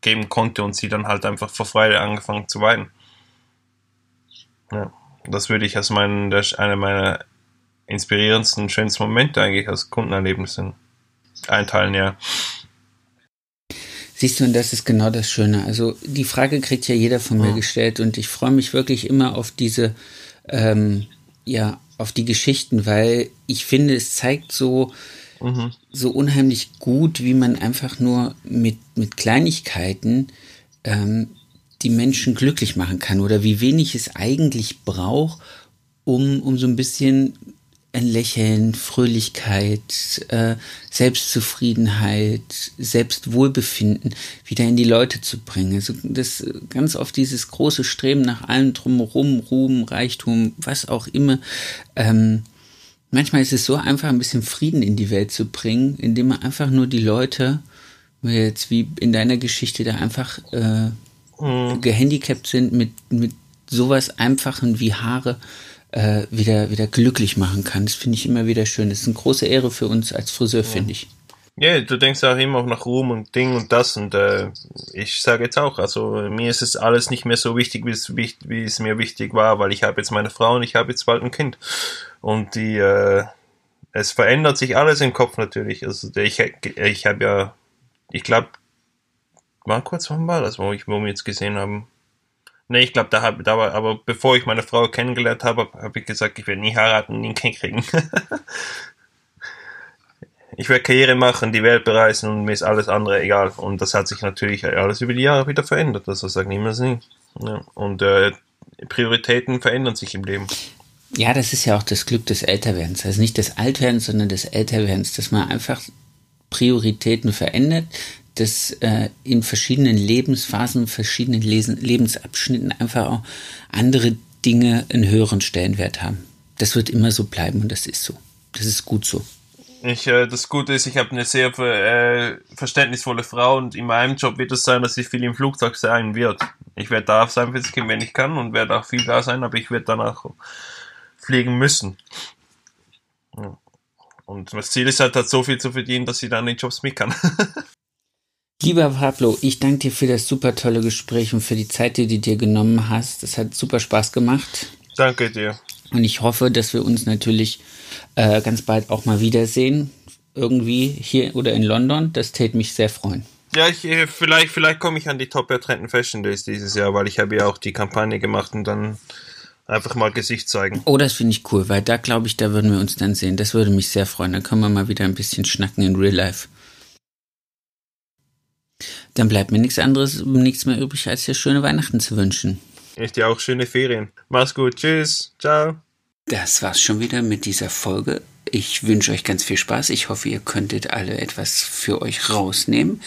geben konnte und sie dann halt einfach vor Freude angefangen zu weinen. Ja, das würde ich als mein, das einer meiner inspirierendsten, schönsten Momente eigentlich als Kundenerlebnissen einteilen, ja. Siehst du, und das ist genau das Schöne. Also die Frage kriegt ja jeder von mir gestellt und ich freue mich wirklich immer auf diese, ähm, ja, auf die Geschichten, weil ich finde, es zeigt so, mhm. so unheimlich gut, wie man einfach nur mit, mit Kleinigkeiten ähm, die Menschen glücklich machen kann oder wie wenig es eigentlich braucht, um, um so ein bisschen ein Lächeln, Fröhlichkeit, äh, Selbstzufriedenheit, Selbstwohlbefinden wieder in die Leute zu bringen. Also das ganz oft dieses große Streben nach allem drumherum, Ruhm, Reichtum, was auch immer. Ähm, manchmal ist es so einfach, ein bisschen Frieden in die Welt zu bringen, indem man einfach nur die Leute, jetzt wie in deiner Geschichte, da einfach äh, mhm. gehandicapt sind mit, mit sowas Einfachen wie Haare, äh, wieder, wieder glücklich machen kann. Das finde ich immer wieder schön. Das ist eine große Ehre für uns als Friseur, finde ich. Ja, du denkst auch immer nach Ruhm und Ding und das und äh, ich sage jetzt auch, also mir ist es alles nicht mehr so wichtig, wie es, mir wichtig war, weil ich habe jetzt meine Frau und ich habe jetzt bald ein Kind und die, äh, es verändert sich alles im Kopf natürlich. Also ich, ich habe ja, ich glaube, war kurz, wann war das, wo ich, wo wir jetzt gesehen haben? Nee, ich glaube, da, hab, da aber bevor ich meine Frau kennengelernt habe, habe ich gesagt, ich werde nie heiraten nie ein kriegen. *laughs* ich werde Karriere machen, die Welt bereisen und mir ist alles andere egal. Und das hat sich natürlich alles über die Jahre wieder verändert. Also sagt niemand nie. Ja. Und äh, Prioritäten verändern sich im Leben. Ja, das ist ja auch das Glück des Älterwerdens. Also nicht des Altwerdens, sondern des Älterwerdens, dass man einfach Prioritäten verändert, dass äh, in verschiedenen Lebensphasen, verschiedenen Lesen, Lebensabschnitten einfach auch andere Dinge einen höheren Stellenwert haben. Das wird immer so bleiben und das ist so. Das ist gut so. Ich, äh, das Gute ist, ich habe eine sehr äh, verständnisvolle Frau und in meinem Job wird es sein, dass ich viel im Flugzeug sein wird. Ich werde da sein wenn ich kann und werde auch viel da sein, aber ich werde danach fliegen müssen. Und das Ziel ist halt, halt so viel zu verdienen, dass ich dann den Jobs mit kann. *laughs* Lieber Pablo, ich danke dir für das super tolle Gespräch und für die Zeit, die du dir genommen hast. Das hat super Spaß gemacht. Danke dir. Und ich hoffe, dass wir uns natürlich äh, ganz bald auch mal wiedersehen. Irgendwie hier oder in London. Das täte mich sehr freuen. Ja, ich, äh, vielleicht, vielleicht komme ich an die Top Trenden Fashion Days dieses Jahr, weil ich habe ja auch die Kampagne gemacht und dann einfach mal Gesicht zeigen. Oh, das finde ich cool, weil da glaube ich, da würden wir uns dann sehen. Das würde mich sehr freuen. Dann können wir mal wieder ein bisschen schnacken in Real Life. Dann bleibt mir nichts anderes, nichts mehr übrig, als dir schöne Weihnachten zu wünschen. Ich dir auch schöne Ferien. Mach's gut. Tschüss. Ciao. Das war's schon wieder mit dieser Folge. Ich wünsche euch ganz viel Spaß. Ich hoffe, ihr könntet alle etwas für euch rausnehmen.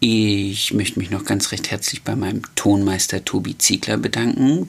Ich möchte mich noch ganz recht herzlich bei meinem Tonmeister Tobi Ziegler bedanken